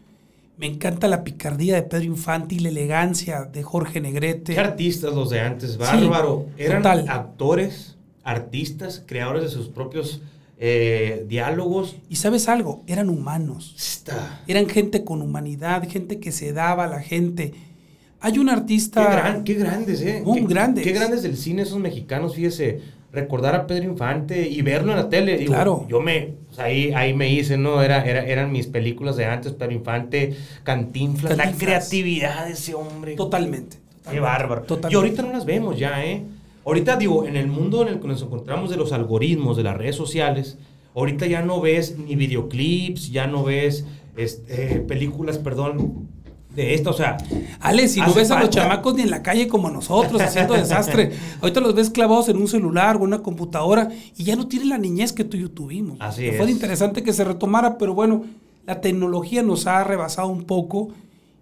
[SPEAKER 2] Me encanta la picardía de Pedro Infante y la elegancia de Jorge Negrete.
[SPEAKER 1] ¿Qué artistas los de antes? Bárbaro. Eran
[SPEAKER 2] total.
[SPEAKER 1] actores, artistas, creadores de sus propios eh, diálogos.
[SPEAKER 2] Y sabes algo, eran humanos.
[SPEAKER 1] Está.
[SPEAKER 2] Eran gente con humanidad, gente que se daba a la gente. Hay un
[SPEAKER 1] Qué,
[SPEAKER 2] artista...
[SPEAKER 1] gran- qué grandes, ¿eh?
[SPEAKER 2] Muy
[SPEAKER 1] qué,
[SPEAKER 2] grandes.
[SPEAKER 1] Qué grandes del cine esos mexicanos, fíjese. Recordar a Pedro Infante y verlo en la tele. Digo,
[SPEAKER 2] Claro.
[SPEAKER 1] Yo me. pues ahí, ahí me hice, ¿no? Era, era- eran mis películas de antes, Pedro Infante, Cantinflas. La creatividad de ese hombre.
[SPEAKER 2] Totalmente.
[SPEAKER 1] Qué bárbaro.
[SPEAKER 2] totalmente.
[SPEAKER 1] Y ahorita no las vemos ya, ¿eh? Ahorita digo, en el mundo en el que nos encontramos de los algoritmos, de las redes sociales, ahorita ya no ves ni videoclips, ya no ves este, películas, perdón, de esta, o sea,
[SPEAKER 2] Ale, si no ves a los
[SPEAKER 1] falta.
[SPEAKER 2] chamacos ni en la calle como nosotros haciendo desastre, ahorita los ves clavados en un celular o una computadora y ya no tienen la niñez que tú y yo tuvimos.
[SPEAKER 1] Así
[SPEAKER 2] Que
[SPEAKER 1] es.
[SPEAKER 2] Fue interesante que se retomara, pero bueno, la tecnología nos ha rebasado un poco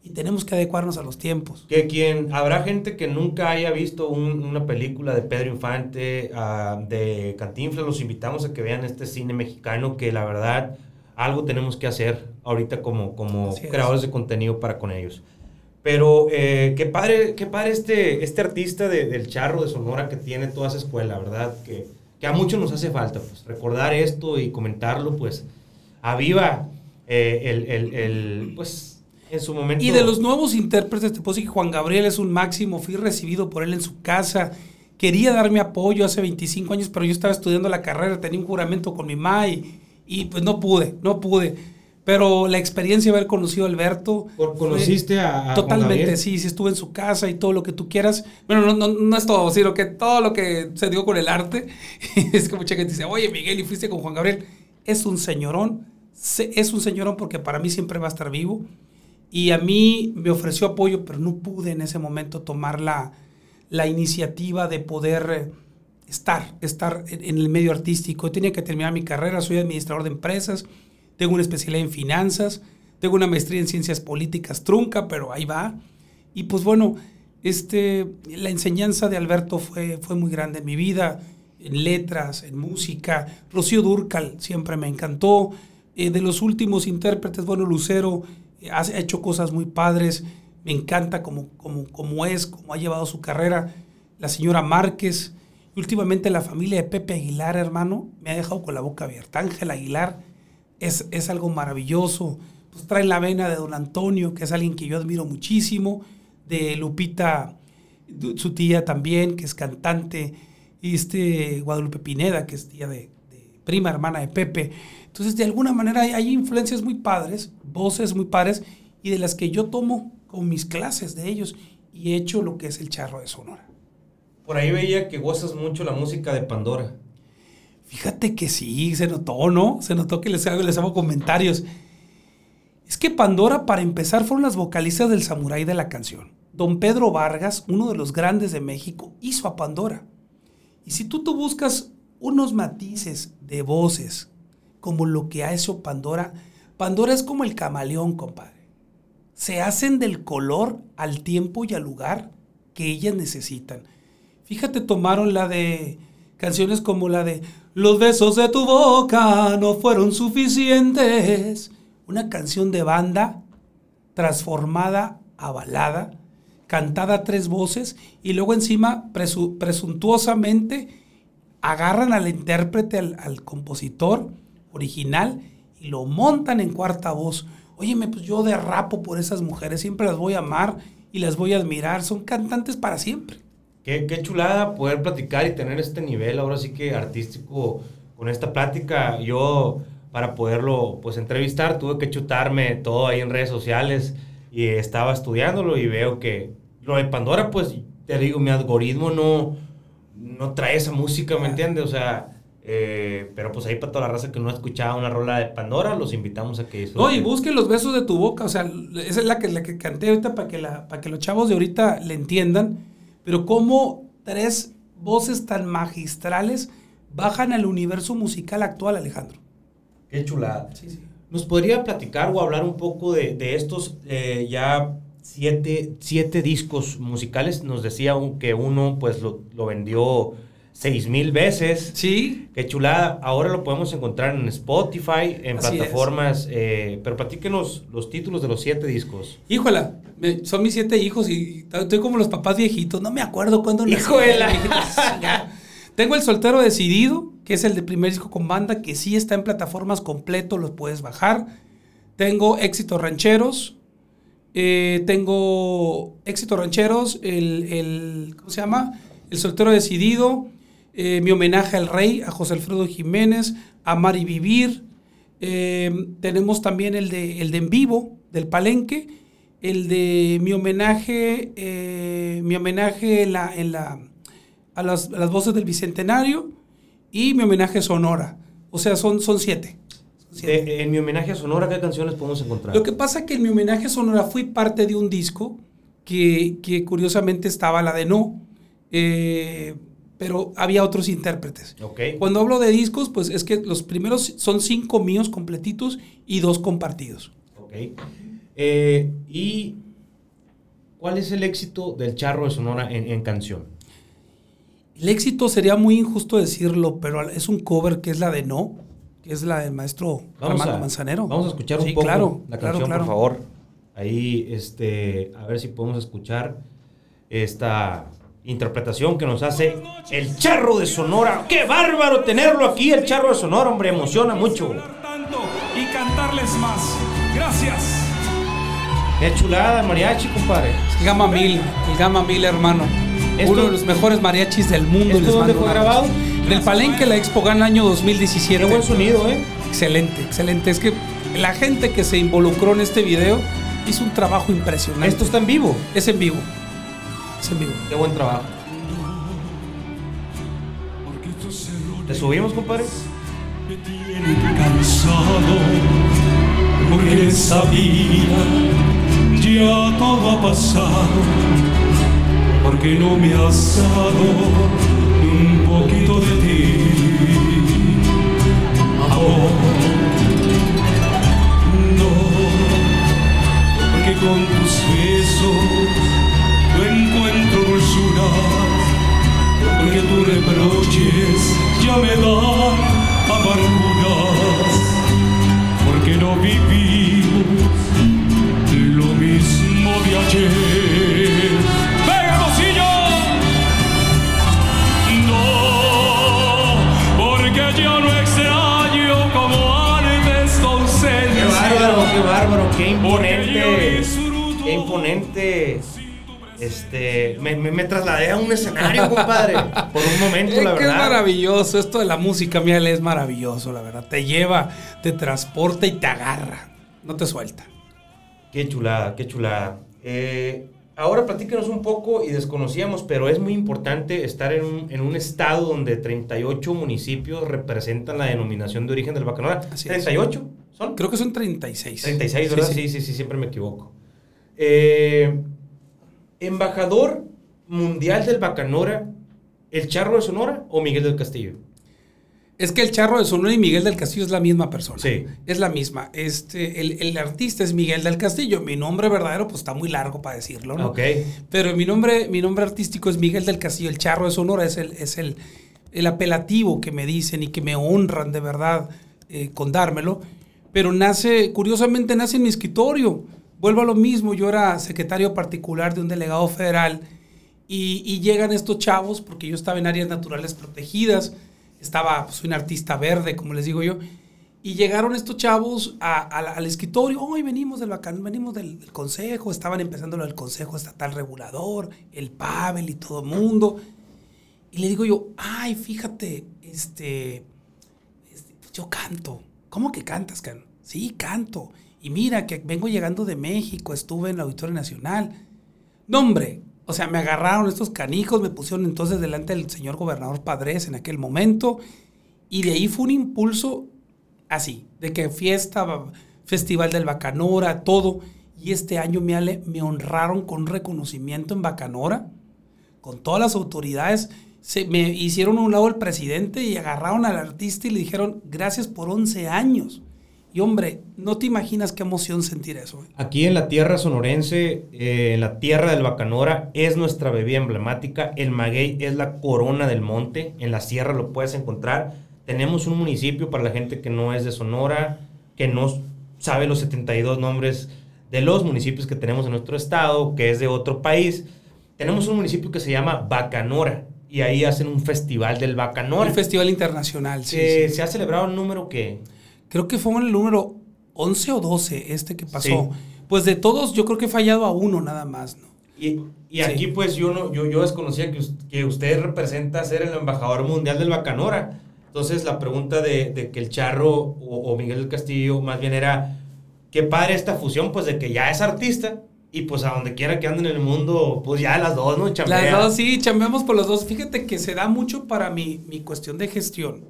[SPEAKER 2] y tenemos que adecuarnos a los tiempos.
[SPEAKER 1] que quien, habrá gente que nunca haya visto un- una película de Pedro Infante, ah, de Cantinflas, los invitamos a que vean este cine mexicano que la verdad algo tenemos que hacer ahorita como, como creadores de contenido para con ellos. Pero eh, qué padre, qué padre este, este artista de- del charro de Sonora que tiene toda esa escuela, ¿verdad? Que, que a muchos nos hace falta, pues recordar esto y comentarlo, pues aviva eh, el, el- el, pues en su momento.
[SPEAKER 2] Y de los nuevos intérpretes, te puedo decir que Juan Gabriel es un máximo, fui recibido por él en su casa, quería darme apoyo hace 25 años, pero yo estaba estudiando la carrera, tenía un juramento con mi mamá y, y, pues no pude, no pude. Pero la experiencia de haber conocido a Alberto...
[SPEAKER 1] ¿Conociste a, a
[SPEAKER 2] Totalmente, sí, sí estuve en su casa y todo lo que tú quieras. Bueno, no, no, no es todo, sino que todo lo que se dio con el arte. es que mucha gente dice, oye Miguel, ¿y fuiste con Juan Gabriel? Es un señorón, se- es un señorón porque para mí siempre va a estar vivo. Y a mí me ofreció apoyo, pero no pude en ese momento tomar la, la iniciativa de poder eh, estar, estar en, el medio artístico. Tenía que terminar mi carrera, soy administrador de empresas, tengo una especialidad en finanzas, tengo una maestría en ciencias políticas trunca, pero ahí va. Y pues bueno, este, la enseñanza de Alberto fue, fue muy grande en mi vida, en letras, en música. Rocío Durcal siempre me encantó. Eh, de los últimos intérpretes, bueno, Lucero ha, hecho cosas muy padres. Me encanta como, como, como es, como ha llevado su carrera. La señora Márquez. Y últimamente la familia de Pepe Aguilar, hermano, me ha dejado con la boca abierta. Ángel Aguilar es, es algo maravilloso. Pues traen la vena de don Antonio, que es alguien que yo admiro muchísimo, de Lupita, su tía también, que es cantante, y este Guadalupe Pineda, que es tía de, de prima hermana de Pepe. Entonces, de alguna manera hay, hay influencias muy padres, voces muy padres, y de las que yo tomo con mis clases de ellos, y he hecho lo que es el charro de Sonora.
[SPEAKER 1] Por ahí veía que gozas mucho la música de Pandora.
[SPEAKER 2] Fíjate que sí, se notó, ¿no? Se notó que les hago, les hago comentarios. Es que Pandora, para empezar, fueron las vocalistas del samurái de la canción. Don Pedro Vargas, uno de los grandes de México, hizo a Pandora. Y si tú, tú buscas unos matices de voces, como lo que ha hecho Pandora, Pandora es como el camaleón, compadre. se hacen del color al tiempo y al lugar que ellas necesitan. Fíjate, tomaron la de canciones como la de Los besos de tu boca no fueron suficientes. Una canción de banda transformada a balada, cantada a tres voces y luego encima presuntuosamente agarran al intérprete, al, al compositor original y lo montan en cuarta voz. Óyeme, pues yo derrapo por esas mujeres, siempre las voy a amar y las voy a admirar, son cantantes para siempre.
[SPEAKER 1] Qué, qué chulada poder platicar y tener este nivel ahora sí que artístico con esta plática. Yo para poderlo pues entrevistar tuve que chutarme todo ahí en redes sociales y estaba estudiándolo y veo que lo de Pandora pues te digo mi algoritmo no no trae esa música, ¿me entiendes? O sea, eh, pero pues ahí para toda la raza que no ha escuchado una rola de Pandora, los invitamos a que
[SPEAKER 2] No, y busquen los besos de tu boca, o sea, esa es la que, la que canté ahorita para que, la, para que los chavos de ahorita le entiendan, pero cómo tres voces tan magistrales bajan al universo musical actual, Alejandro.
[SPEAKER 1] Qué chulada. Sí, sí. ¿Nos podría platicar o hablar un poco de, de estos eh, ya siete, siete, discos musicales? Nos decía que uno pues lo, lo vendió seis mil veces.
[SPEAKER 2] Sí.
[SPEAKER 1] Qué chulada. Ahora lo podemos encontrar en Spotify, en plataformas. Eh, pero platíquenos los títulos de los siete discos.
[SPEAKER 2] Híjola, son mis siete hijos y estoy como los papás viejitos. No me acuerdo cuándo
[SPEAKER 1] Híjola.
[SPEAKER 2] Tengo el soltero decidido, que es el de primer disco con banda, que sí está en plataformas completo, los puedes bajar. Tengo éxitos rancheros. Eh, tengo éxitos rancheros, el, el, ¿cómo se llama? El soltero decidido, eh, mi homenaje al rey, a José Alfredo Jiménez, Amar y Vivir. Eh, tenemos también el de, el de En Vivo, del Palenque, el de mi homenaje, eh, mi homenaje en la, en la, a, las, voces del Bicentenario y mi homenaje Sonora. O sea, son, son siete.
[SPEAKER 1] en mi homenaje a Sonora, ¿qué canciones podemos encontrar?
[SPEAKER 2] Lo que pasa es que en mi homenaje a Sonora fui parte de un disco que, que curiosamente estaba la de No. Eh, pero había otros intérpretes. Cuando hablo de discos, pues es que los primeros son cinco míos completitos y dos compartidos.
[SPEAKER 1] Ok. Eh, ¿Y cuál es el éxito del Charro de Sonora en, canción?
[SPEAKER 2] El éxito sería muy injusto decirlo, pero es un cover que es la de No, que es la del maestro Armando Manzanero.
[SPEAKER 1] Vamos a escuchar un poco la canción, por favor. Ahí, este, a ver si podemos escuchar esta interpretación que nos hace el charro de Sonora. ¡Qué bárbaro tenerlo aquí, el charro de Sonora, hombre! Emociona mucho.
[SPEAKER 2] Y cantarles más. Gracias.
[SPEAKER 1] Qué chulada, mariachi, compadre.
[SPEAKER 2] El Gama Mil, el Gama Mil, hermano. Uno de los mejores mariachis del mundo.
[SPEAKER 1] ¿Esto dónde fue grabado?
[SPEAKER 2] En el Palenque, la Expo Gana año 2017.
[SPEAKER 1] Qué buen sonido, ¿eh?
[SPEAKER 2] Excelente, excelente. Es que la gente que se involucró en este video hizo un trabajo impresionante.
[SPEAKER 1] ¿Esto está en vivo?
[SPEAKER 2] Es en vivo.
[SPEAKER 1] Qué buen trabajo. ¿Te subimos, compadre? Me tiene cansado porque sabía ya todo ha pasado porque no me has dado porque tus reproches ya me dan amarguras, porque no vivimos lo mismo de ayer. ¡Venga, No, porque yo no extraño como antes con ¡Qué bárbaro, qué bárbaro, qué imponente! ¡Qué imponente! Este, me, me, trasladé a un escenario, compadre, por un momento, la verdad.
[SPEAKER 2] Es maravilloso, esto de la música, mía es maravilloso, la verdad. Te lleva, te transporta y te agarra, no te suelta.
[SPEAKER 1] Qué chulada, qué chulada. Eh, ahora platíquenos un poco, y desconocíamos, pero es muy importante estar en un, en un, estado donde 38 municipios representan la denominación de origen del Bacanora. ¿38 son?
[SPEAKER 2] Creo que son 36.
[SPEAKER 1] 36, ¿verdad? Sí, sí, sí, sí siempre me equivoco. Eh, embajador mundial del Bacanora, el Charro de Sonora o Miguel del Castillo?
[SPEAKER 2] Es que el Charro de Sonora y Miguel del Castillo es la misma persona.
[SPEAKER 1] Sí.
[SPEAKER 2] Es la misma. Este, el, el artista es Miguel del Castillo. Mi nombre verdadero, pues está muy largo para decirlo, ¿no?
[SPEAKER 1] Ok.
[SPEAKER 2] Pero mi nombre, mi nombre artístico es Miguel del Castillo. El Charro de Sonora es el, es el, el apelativo que me dicen y que me honran de verdad eh, con dármelo. Pero nace, curiosamente, nace en mi escritorio. Vuelvo a lo mismo. Yo era secretario particular de un delegado federal y, llegan estos chavos, porque yo estaba en áreas naturales protegidas estaba, pues, soy un artista verde, como les digo yo, y llegaron estos chavos al escritorio, hoy venimos del bacán, venimos del, consejo, estaban empezando del consejo estatal regulador, el Pavel y todo el mundo, y le digo yo, ay, fíjate, este, este yo canto, ¿cómo que cantas, can? Sí, canto, y mira que vengo llegando de México, estuve en el Auditorio Nacional, no hombre, o sea, me agarraron estos canijos, me pusieron entonces delante del señor gobernador Padres en aquel momento, y de ahí fue un impulso así, de que fiesta, festival del Bacanora, todo. Y este año me, me honraron con reconocimiento en Bacanora, con todas las autoridades. Se, me hicieron a un lado el presidente y agarraron al artista y le dijeron, gracias por 11 años. Y hombre, no te imaginas qué emoción sentir eso. ¿eh?
[SPEAKER 1] Aquí en la tierra sonorense, eh, en la tierra del Bacanora, es nuestra bebida emblemática. El maguey es la corona del monte. En la sierra lo puedes encontrar. Tenemos un municipio para la gente que no es de Sonora, que no sabe los 72 nombres de los municipios que tenemos en nuestro estado, que es de otro país. Tenemos un municipio que se llama Bacanora y ahí hacen un festival del Bacanora.
[SPEAKER 2] Un festival internacional, sí, sí.
[SPEAKER 1] Se ha celebrado un número que...
[SPEAKER 2] Creo que fue en el número 11 o 12 este que pasó. Sí. Pues de todos yo creo que he fallado a uno nada más, ¿no?
[SPEAKER 1] Y, y aquí sí. pues yo, no, yo, yo desconocía que, que usted representa ser el embajador mundial del Bacanora. Entonces la pregunta de, de que el Charro o, o, Miguel del Castillo más bien era, qué padre esta fusión, pues de que ya es artista y pues a donde quiera que anden en el mundo, pues ya las dos, ¿no?
[SPEAKER 2] Chambea. Las dos, sí, chambeamos por los dos. Fíjate que se da mucho para mi, mi cuestión de gestión,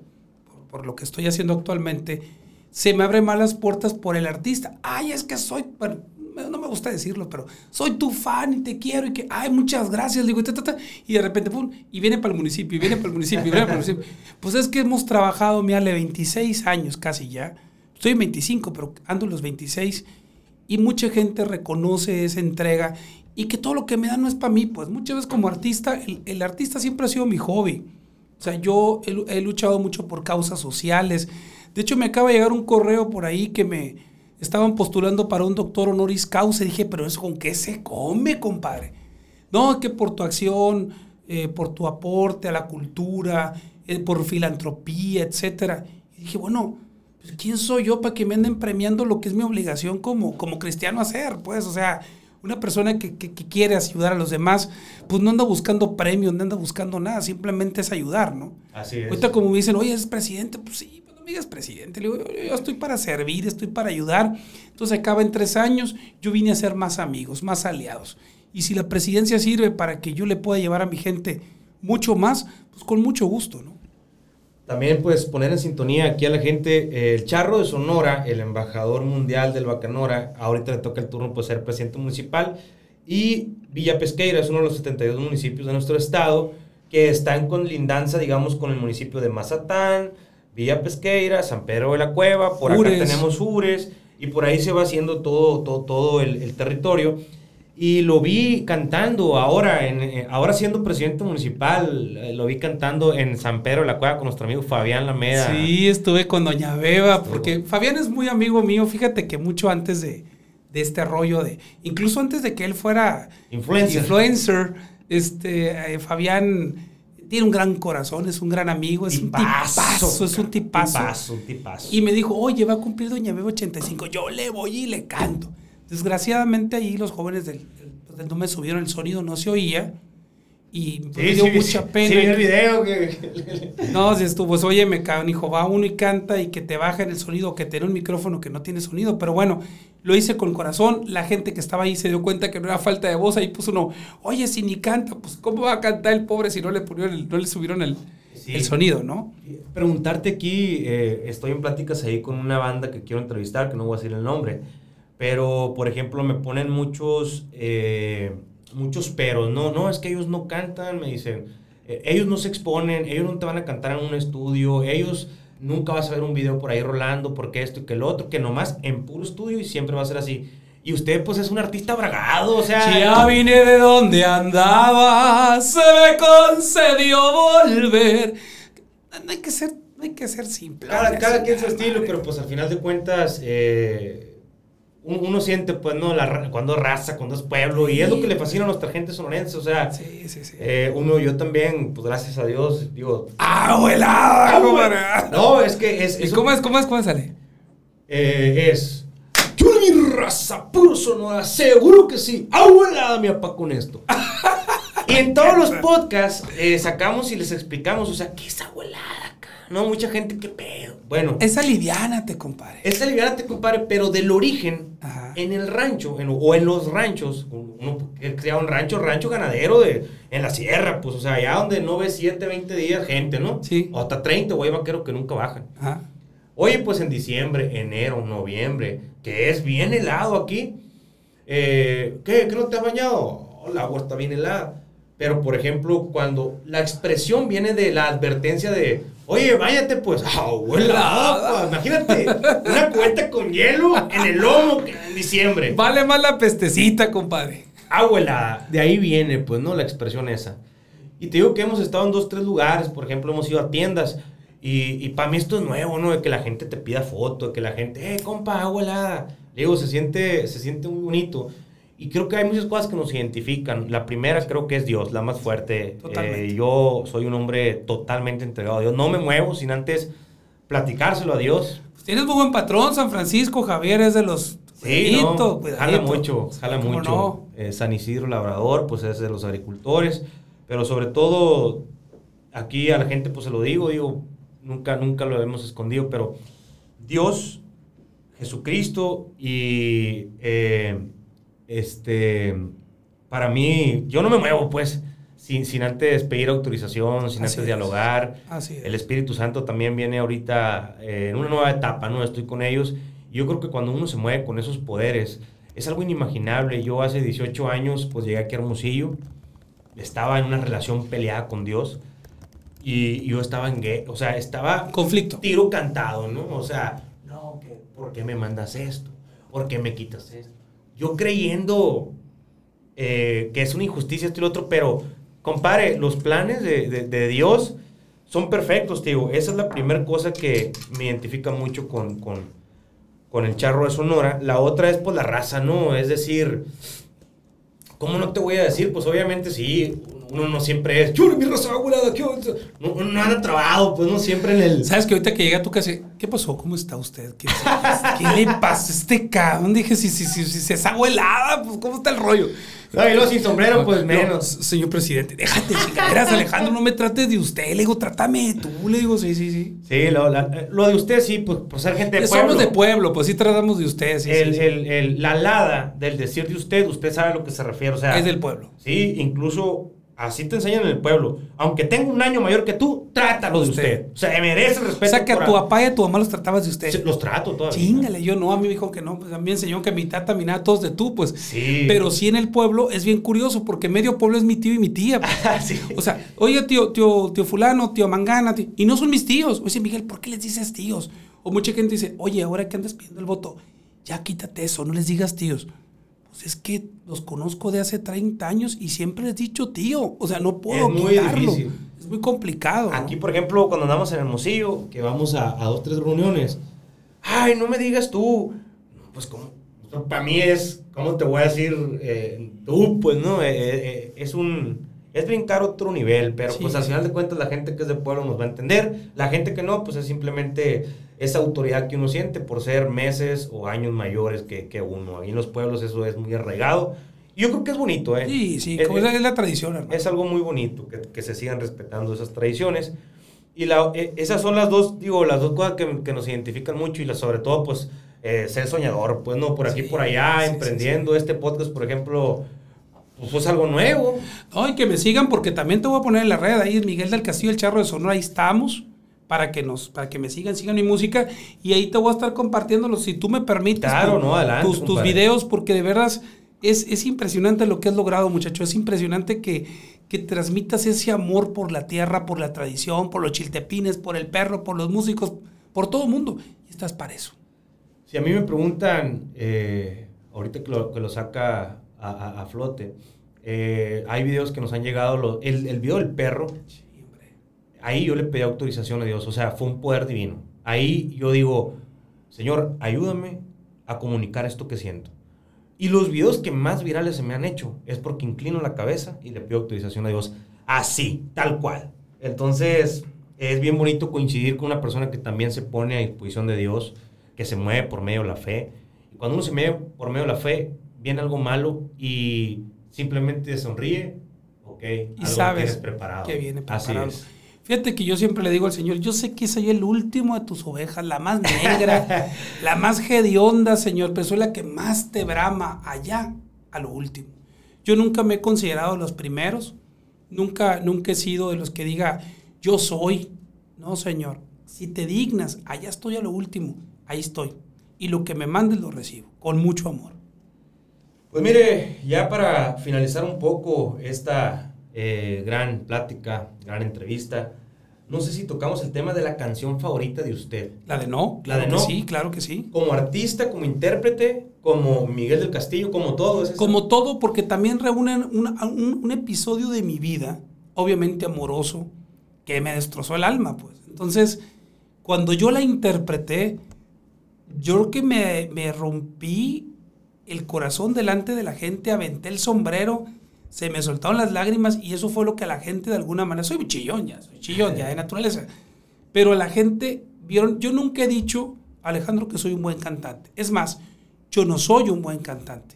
[SPEAKER 2] por, por lo que estoy haciendo actualmente. Se me abren más las puertas por el artista. Ay, es que soy, bueno, no me gusta decirlo, pero soy tu fan y te quiero y que, ay, muchas gracias, digo, ta, ta, ta, y de repente, pum, y viene para el municipio, y viene para el municipio, y viene para el municipio. Pues es que hemos trabajado, mira, 26 años casi ya, estoy en 25, pero ando en los 26, y mucha gente reconoce esa entrega, y que todo lo que me dan no es para mí, pues muchas veces como artista, el, el, artista siempre ha sido mi hobby. O sea, yo he, he luchado mucho por causas sociales. De hecho, me acaba de llegar un correo por ahí que me, estaban postulando para un doctor honoris causa. Y dije, pero eso con qué se come, compadre. No, que por tu acción, eh, por tu aporte a la cultura, eh, por filantropía, etcétera. Y dije, bueno, pues, ¿quién soy yo para que me anden premiando lo que es mi obligación como, como cristiano hacer? Pues, o sea, una persona que, que, que, quiere ayudar a los demás, pues no anda buscando premios, no anda buscando nada, simplemente es ayudar, ¿no?
[SPEAKER 1] Así es.
[SPEAKER 2] Ahorita como me dicen, oye, es presidente, pues sí, me digas presidente, le digo, yo, estoy para servir, estoy para ayudar. Entonces acaba en tres años, yo vine a ser más amigos, más aliados. Y si la presidencia sirve para que yo le pueda llevar a mi gente mucho más, pues con mucho gusto, ¿no?
[SPEAKER 1] También pues poner en sintonía aquí a la gente, eh, el Charro de Sonora, el embajador mundial del Bacanora, ahorita le toca el turno pues ser presidente municipal, y Villa Pesqueira es uno de los 72 municipios de nuestro estado que están con lindanza, digamos, con el municipio de Mazatán, Villa Pesqueira, San Pedro de la Cueva, por Ures. acá tenemos Ures, y por ahí se va haciendo todo, todo, todo el, el territorio. Y lo vi cantando ahora, en, eh, ahora siendo presidente municipal, eh, lo vi cantando en San Pedro de la Cueva con nuestro amigo Fabián Lameda.
[SPEAKER 2] Sí, estuve con Doña Beba, porque Fabián es muy amigo mío, fíjate que mucho antes de, de este rollo de, incluso antes de que él fuera
[SPEAKER 1] influencer,
[SPEAKER 2] influencer este, eh, Fabián tiene un gran corazón, es un gran amigo, es
[SPEAKER 1] tipazo,
[SPEAKER 2] un tipazo, es un tipazo.
[SPEAKER 1] tipazo, tipazo.
[SPEAKER 2] Y me dijo, oye, va a cumplir Doña Beba 85, yo le voy y le canto. Desgraciadamente ahí los jóvenes del, del no me subieron el sonido, no se oía. Y
[SPEAKER 1] sí,
[SPEAKER 2] me dio
[SPEAKER 1] sí,
[SPEAKER 2] mucha
[SPEAKER 1] sí,
[SPEAKER 2] pena.
[SPEAKER 1] Sí, el video que...
[SPEAKER 2] No, si estuvo, pues, oye, me cago, hijo, va uno y canta y que te bajen el sonido, que tiene un micrófono que no tiene sonido. Pero bueno, lo hice con corazón. La gente que estaba ahí se dio cuenta que no era falta de voz. Ahí puso uno, oye, si ni canta, pues ¿cómo va a cantar el pobre si no le, el, no le subieron el, sí. el sonido, no?
[SPEAKER 1] Preguntarte aquí, eh, estoy en pláticas ahí con una banda que quiero entrevistar, que no voy a decir el nombre. Pero, por ejemplo, me ponen muchos, eh, muchos peros. No, no, es que ellos no cantan, me dicen. eh, ellos no se exponen, ellos no te van a cantar en un estudio, ellos nunca vas a ver un video por ahí rolando porque esto y que lo otro, que nomás en puro estudio y siempre va a ser así. Y usted, pues, es un artista bragado, o sea.
[SPEAKER 2] Ya vine de donde andaba, se me concedió volver. No hay que ser, no hay que ser simple.
[SPEAKER 1] Cada, cada quien su estilo, pero pues al final de cuentas, eh, uno, siente, pues, ¿no? La, cuando es raza, cuando es pueblo, y es lo que le fascina a nuestra gente sonorense, o sea.
[SPEAKER 2] Sí, sí, sí.
[SPEAKER 1] eh, uno, yo también, pues, gracias a Dios, digo.
[SPEAKER 2] ¡Abuelada! compadre!
[SPEAKER 1] No, es que es.
[SPEAKER 2] ¿Y cómo es, cómo es, cómo sale?
[SPEAKER 1] Eh, es. Yo de mi raza, puro sonora, seguro que sí. Abuelada, mi papá, con esto. y en todos los podcasts eh, sacamos y les explicamos, o sea, ¿qué es abuelada? No, mucha gente, ¿qué pedo? Bueno,
[SPEAKER 2] Esa liviánate, compadre.
[SPEAKER 1] esta aliviánate, compadre, pero del origen,
[SPEAKER 2] Ajá.
[SPEAKER 1] en el rancho, en- o en los ranchos, uno crea un rancho, rancho ganadero de, en la sierra, pues, o sea, allá donde no ves 7, 20 días gente, ¿no?
[SPEAKER 2] Sí.
[SPEAKER 1] O hasta 30, güey, vaquero que nunca bajan.
[SPEAKER 2] Ajá.
[SPEAKER 1] Oye, pues en diciembre, enero, noviembre, que es bien helado aquí. eh, ¿Qué? ¿Que no te has bañado? Oh, el agua está bien helada. Pero, por ejemplo, cuando la expresión viene de la advertencia de, oye, váyate, pues, abuela, pues, imagínate, una cuenta con hielo en el lomo en diciembre.
[SPEAKER 2] Vale más la pestecita, compadre.
[SPEAKER 1] Abuela, de ahí viene, pues, ¿no? La expresión esa. Y te digo que hemos estado en dos, tres lugares, por ejemplo, hemos ido a tiendas. Y, y para mí esto es nuevo, ¿no? De que la gente te pida foto, de que la gente, eh, compa, abuela. Le digo, se siente, se siente muy bonito. Y creo que hay muchas cosas que nos identifican. La primera creo que es Dios, la más fuerte.
[SPEAKER 2] Totalmente.
[SPEAKER 1] Eh, yo soy un hombre totalmente entregado a Dios. No me muevo sin antes platicárselo a Dios.
[SPEAKER 2] Pues tienes muy buen patrón, San Francisco Javier es de los.
[SPEAKER 1] Sí,
[SPEAKER 2] Cuidadito,
[SPEAKER 1] no,
[SPEAKER 2] cuidadito.
[SPEAKER 1] jala mucho, jala
[SPEAKER 2] ¿Cómo
[SPEAKER 1] mucho.
[SPEAKER 2] no?
[SPEAKER 1] Eh, San Isidro Labrador, pues es de los agricultores, pero sobre todo aquí a la gente pues se lo digo, digo, nunca, nunca lo hemos escondido, pero Dios, Jesucristo y eh, este, para mí, yo no me muevo pues sin, sin antes pedir autorización, sin
[SPEAKER 2] Así
[SPEAKER 1] antes
[SPEAKER 2] es.
[SPEAKER 1] dialogar.
[SPEAKER 2] Así es.
[SPEAKER 1] El Espíritu Santo también viene ahorita eh, en una nueva etapa, ¿no? Estoy con ellos. Yo creo que cuando uno se mueve con esos poderes, es algo inimaginable. Yo hace 18 años, pues llegué aquí a Hermosillo, estaba en una relación peleada con Dios y yo estaba en gay, o sea, estaba
[SPEAKER 2] Conflicto.
[SPEAKER 1] tiro cantado, ¿no? O sea, no, ¿por qué me mandas esto? ¿Por qué me quitas esto? Yo creyendo eh, que es una injusticia esto y lo otro, pero, compadre, los planes de, de- de Dios son perfectos, tío. Esa es la primera cosa que me identifica mucho con, con, con el charro de Sonora. La otra es, pues, la raza, ¿no? Es decir, ¿cómo no te voy a decir? Pues, obviamente, sí, uno no siempre es, yo, mi raza, abuelada, ¿qué onda?". No, no anda trabado, pues, no siempre en el...
[SPEAKER 2] ¿Sabes que ahorita que llega a tu casa, ¿qué pasó? ¿Cómo está usted? ¿Qué, qué le pasa a este cabrón? Dije, si, si, si, si se es abuelada, pues ¿cómo está el rollo?
[SPEAKER 1] No, y luego sin sombrero, pues,
[SPEAKER 2] No,
[SPEAKER 1] menos.
[SPEAKER 2] señor presidente, déjate chingaderas, Alejandro, no me trates de usted. Le digo, trátame tú. Le digo, sí, sí, sí.
[SPEAKER 1] Sí, lo, la- lo de usted sí, pues por ser gente de
[SPEAKER 2] Somos
[SPEAKER 1] pueblo.
[SPEAKER 2] de pueblo, pues sí tratamos de usted. Sí,
[SPEAKER 1] el,
[SPEAKER 2] sí, sí.
[SPEAKER 1] el- el- la alada del decir de usted, usted sabe a lo que se refiere. O sea,
[SPEAKER 2] es del pueblo.
[SPEAKER 1] Sí, incluso así te enseñan en el pueblo. Aunque tenga un año mayor que tú, trátalo de
[SPEAKER 2] Usted.
[SPEAKER 1] usted. O sea, merece respeto.
[SPEAKER 2] O sea, que a tu papá y a tu mamá los tratabas de usted.
[SPEAKER 1] Sí, Los trato todavía.
[SPEAKER 2] Chingale, yo no, a mí me dijo que no, pues a mí me enseñó que mi tata, mi nada, todos de tú, pues.
[SPEAKER 1] Sí.
[SPEAKER 2] Pero sí en el pueblo es bien curioso, porque medio pueblo es mi tío y mi tía. pues.
[SPEAKER 1] Sí.
[SPEAKER 2] O sea, oye, tío, tío, tío fulano, tío mangana, tío- y no son mis tíos. Oye, Miguel, ¿por qué les dices tíos? O mucha gente dice, oye, ahora que andas pidiendo el voto, ya quítate eso, no les digas tíos. Pues es que los conozco de hace 30 años y siempre les he dicho tío. O sea, no puedo
[SPEAKER 1] Es muy
[SPEAKER 2] quitarlo.
[SPEAKER 1] difícil.
[SPEAKER 2] Es muy complicado. ¿no?
[SPEAKER 1] Aquí, por ejemplo, cuando andamos en Hermosillo, que vamos a, a dos, tres reuniones. Ay, no me digas tú. Pues, como Para mí es, ¿cómo te voy a decir? Eh, tú, pues, ¿no? Eh, eh, es un. Es brincar otro nivel, pero
[SPEAKER 2] Sí,
[SPEAKER 1] pues al final de cuentas la gente que es de pueblo nos va a entender. La gente que no, pues es simplemente esa autoridad que uno siente por ser meses o años mayores que, que uno. Ahí en los pueblos eso es muy arraigado. Y yo creo que es bonito, ¿eh?
[SPEAKER 2] Sí, sí,
[SPEAKER 1] Es-
[SPEAKER 2] como es, es la tradición, hermano.
[SPEAKER 1] es algo muy bonito que, que se sigan respetando esas tradiciones. Y la, eh, esas son las dos, digo, las dos cosas que, que nos identifican mucho y la, sobre todo, pues, eh, ser soñador, pues, ¿no? Por aquí,
[SPEAKER 2] Sí,
[SPEAKER 1] por allá,
[SPEAKER 2] sí,
[SPEAKER 1] emprendiendo. Este podcast, por ejemplo, pues, fue algo nuevo.
[SPEAKER 2] No, y que me sigan porque también te voy a poner en la red ahí Miguel del Castillo, el Charro de Sonora, ahí estamos para que nos para que me sigan, sigan mi música y ahí te voy a estar compartiéndolo si tú me permites
[SPEAKER 1] Claro,
[SPEAKER 2] tu-
[SPEAKER 1] no, adelante,
[SPEAKER 2] tus, tus videos porque de veras Es, es impresionante lo que has logrado, muchacho. Es impresionante que, que transmitas ese amor por la tierra, por la tradición, por los chiltepines, por el perro, por los músicos, por todo el mundo. Y estás para eso.
[SPEAKER 1] Si a mí me preguntan, eh, ahorita que lo, que lo saca a, a, flote, eh, hay videos que nos han llegado, el, el video del perro, ahí yo le pedí autorización a Dios, o sea, fue un poder divino. Ahí yo digo, Señor, ayúdame a comunicar esto que siento. Y los videos que más virales se me han hecho es porque inclino la cabeza y le pido autorización a Dios. Así, tal cual. Entonces, es bien bonito coincidir con una persona que también se pone a disposición de Dios, que se mueve por medio de la fe. Y cuando uno se mueve por medio de la fe, viene algo malo y simplemente sonríe, ok,
[SPEAKER 2] y sabes
[SPEAKER 1] preparado.
[SPEAKER 2] que viene preparado. Así es. Fíjate que yo siempre le digo al Señor, yo sé que soy el último de tus ovejas, la más negra, la más hedionda, Señor, pero soy la que más te brama allá a lo último. Yo nunca me he considerado los primeros, nunca, nunca he sido de los que diga, yo soy. No, Señor, si te dignas, allá estoy a lo último, ahí estoy. Y lo que me mandes lo recibo, con mucho amor.
[SPEAKER 1] Pues mire, ya para finalizar un poco esta eh, gran plática, gran entrevista. No sé si tocamos el tema de la canción favorita de usted.
[SPEAKER 2] La de no, la de no. Sí, claro que sí.
[SPEAKER 1] Como artista, como intérprete, como Miguel del Castillo, como todo.
[SPEAKER 2] como todo, porque también reúnen un, episodio de mi vida, obviamente amoroso, que me destrozó el alma, pues. Entonces, cuando yo la interpreté, yo creo que me, me rompí el corazón delante de la gente, aventé el sombrero se me soltaron las lágrimas y eso fue lo que a la gente de alguna manera, soy chillón ya, soy chillón ya de naturaleza, pero a la gente vieron, yo nunca he dicho, Alejandro, que soy un buen cantante. Es más, yo no soy un buen cantante,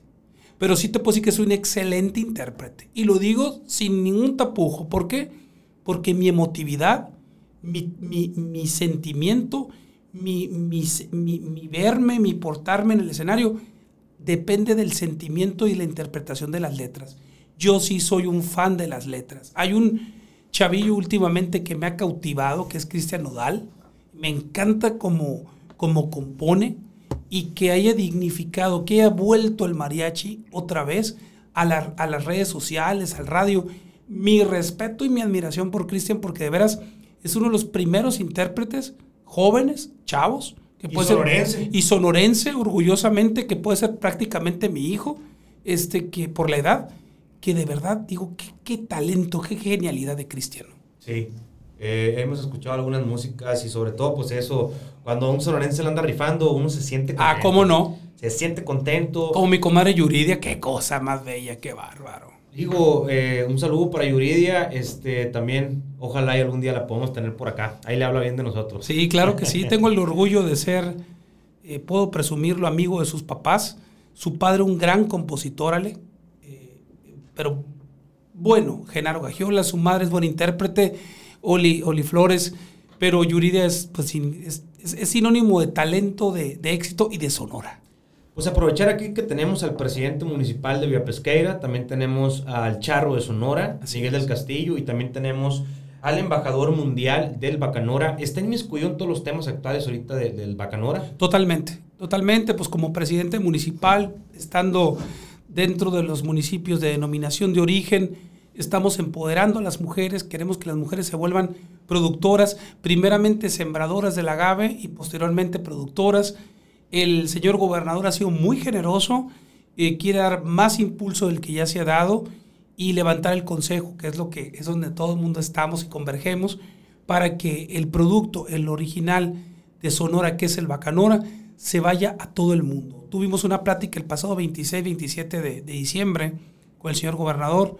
[SPEAKER 2] pero sí te puedo decir que soy un excelente intérprete. Y lo digo sin ningún tapujo. ¿Por qué? Porque mi emotividad, mi, mi, sentimiento, mi, mi verme, mi portarme en el escenario, depende del sentimiento y la interpretación de las letras yo sí soy un fan de las letras. Hay un chavillo últimamente que me ha cautivado, que es Cristian Nodal. Me encanta cómo, cómo compone y que haya dignificado, que haya vuelto el mariachi otra vez a, a las redes sociales, al radio. Mi respeto y mi admiración por Cristian, porque de veras es uno de los primeros intérpretes jóvenes, chavos,
[SPEAKER 1] que puede y sonorense.
[SPEAKER 2] Ser, y sonorense, orgullosamente, que puede ser prácticamente mi hijo, este, que por la edad que de verdad digo, qué, qué talento, qué genialidad de Cristiano.
[SPEAKER 1] Sí, eh, hemos escuchado algunas músicas y sobre todo, pues eso, cuando un sonorense le anda rifando, uno se siente
[SPEAKER 2] contento. Ah, ¿cómo no?
[SPEAKER 1] Se siente contento.
[SPEAKER 2] Como mi comadre Yuridia, qué cosa más bella, qué bárbaro.
[SPEAKER 1] Digo, eh, un saludo para Yuridia, este, también, ojalá y algún día la podamos tener por acá. Ahí le habla bien de nosotros.
[SPEAKER 2] Sí, claro que sí, tengo el orgullo de ser, eh, puedo presumirlo, amigo de sus papás. Su padre, un gran compositor, Ale, pero bueno, Genaro Gagiola, su madre es buen intérprete, Oli, Oli Flores, pero Yuridia es, pues, es, es, sinónimo de talento, de, de, éxito y de sonora.
[SPEAKER 1] Pues aprovechar aquí que tenemos al presidente municipal de Villa Pesqueira, también tenemos al Charro de Sonora, Miguel del Castillo, y también tenemos al embajador mundial del Bacanora. ¿Está inmiscuido en todos los temas actuales ahorita del Bacanora?
[SPEAKER 2] Totalmente, totalmente, pues como presidente municipal, estando dentro de los municipios de denominación de origen. Estamos empoderando a las mujeres, queremos que las mujeres se vuelvan productoras, primeramente sembradoras del agave y posteriormente productoras. El señor gobernador ha sido muy generoso, eh, quiere dar más impulso del que ya se ha dado y levantar el consejo, que es lo que es donde todo el mundo estamos y convergemos, para que el producto, el original de Sonora, que es el Bacanora, se vaya a todo el mundo. Tuvimos una plática el pasado 26, 27 de, diciembre con el señor gobernador,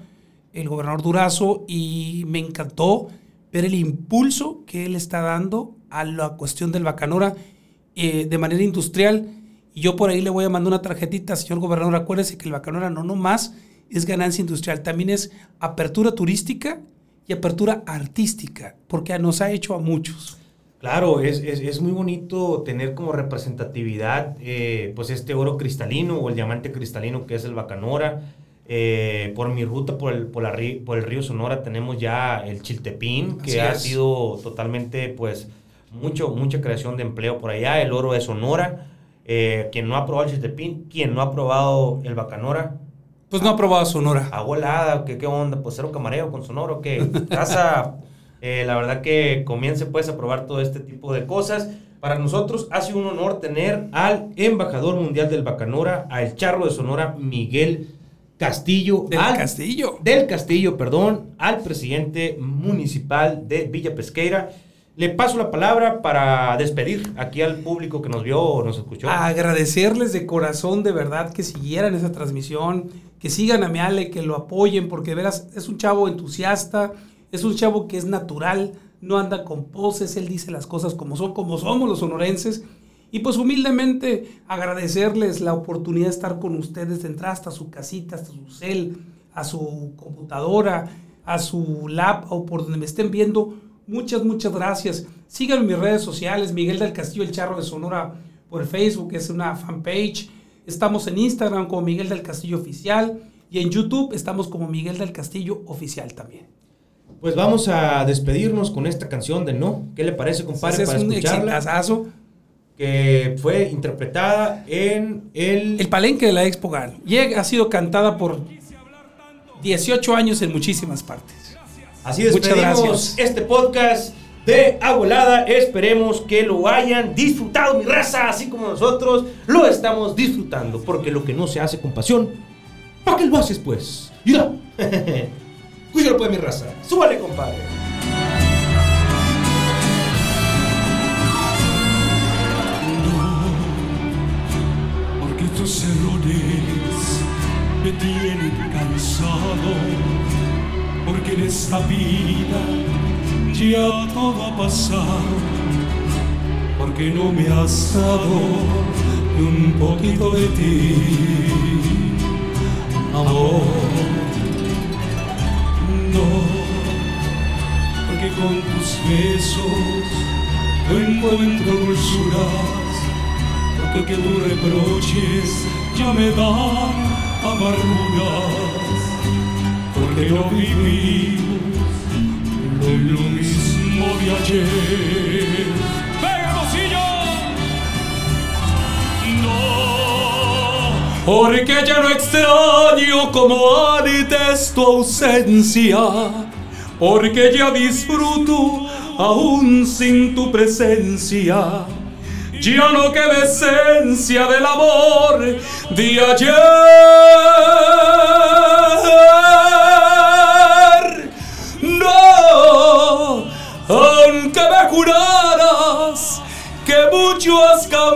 [SPEAKER 2] el gobernador Durazo, y me encantó ver el impulso que él está dando a la cuestión del Bacanora eh, de manera industrial. Y yo por ahí le voy a mandar una tarjetita, señor gobernador, acuérdese que el Bacanora no nomás es ganancia industrial, también es apertura turística y apertura artística, porque nos ha hecho a muchos.
[SPEAKER 1] Claro, es, es, es, muy bonito tener como representatividad eh, pues este oro cristalino o el diamante cristalino que es el Bacanora. Eh, por mi ruta por el, por, la, por el río Sonora tenemos ya el Chiltepín, que ha sido totalmente pues mucho, mucha creación de empleo por allá, el oro de Sonora. Eh, quien no ha probado el Chiltepín, quien no ha probado el Bacanora,
[SPEAKER 2] Pues no aprobaba Sonora.
[SPEAKER 1] Abuelada, ¿qué, ¿qué onda? Pues cero camareo con Sonora, ¿o ¿qué? Casa, eh, la verdad que comience pues a probar todo este tipo de cosas. Para nosotros ha sido un honor tener al embajador mundial del Bacanora, al charro de Sonora, Miguel Castillo.
[SPEAKER 2] Del
[SPEAKER 1] al-
[SPEAKER 2] Castillo.
[SPEAKER 1] Del Castillo, perdón, al presidente municipal de Villa Pesqueira. Le paso la palabra para despedir aquí al público que nos vio o nos escuchó.
[SPEAKER 2] Agradecerles de corazón, de verdad, que siguieran esa transmisión, que sigan a mi Ale, que lo apoyen, porque de veras es un chavo entusiasta, es un chavo que es natural, no anda con poses, él dice las cosas como son, como somos los sonorenses. Y pues humildemente agradecerles la oportunidad de estar con ustedes, de entrar hasta su casita, hasta su cel, a su computadora, a su lap o por donde me estén viendo. Muchas, muchas gracias. Síganme en mis redes sociales, Miguel del Castillo, el Charro de Sonora, por Facebook, es una fanpage. Estamos en Instagram como Miguel del Castillo Oficial y en YouTube estamos como Miguel del Castillo Oficial también.
[SPEAKER 1] Pues vamos a despedirnos con esta canción de No. ¿Qué le parece, compadre,
[SPEAKER 2] es
[SPEAKER 1] para
[SPEAKER 2] un
[SPEAKER 1] escucharla? Que fue interpretada en el...
[SPEAKER 2] El palenque de la Expo GAN. Y ha sido cantada por 18 años en muchísimas partes.
[SPEAKER 1] Así despedimos este podcast de Abuelada. Esperemos que lo hayan disfrutado, mi raza, así como nosotros lo estamos disfrutando. Porque lo que no se hace con pasión, ¿para qué lo haces, pues? ¡Mira! Cuídalo, pues, mi raza. Súbale, compadre.
[SPEAKER 3] porque tus errores me tienen cansado, porque en esta vida ya todo ha pasado, porque no me has dado ni un poquito de ti, amor. No, porque con tus besos no encuentro dulzuras porque que tus reproches ya me dan amarguras, porque no vivimos lo, mismo de ayer. No, porque ya no extraño como antes tu ausencia, porque ya disfruto aún sin tu presencia ya no queda esencia del amor de ayer.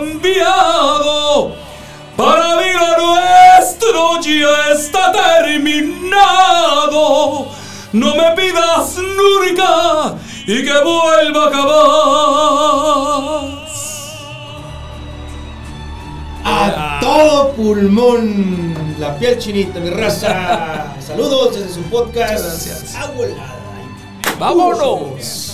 [SPEAKER 3] Cambiado, para mí lo nuestro ya está terminado. No me pidas nunca y que vuelva jamás.
[SPEAKER 1] A todo pulmón, la piel chinita, mi raza. Saludos desde su podcast.
[SPEAKER 2] Muchas gracias.
[SPEAKER 1] Abuelada.
[SPEAKER 2] ¡Vámonos!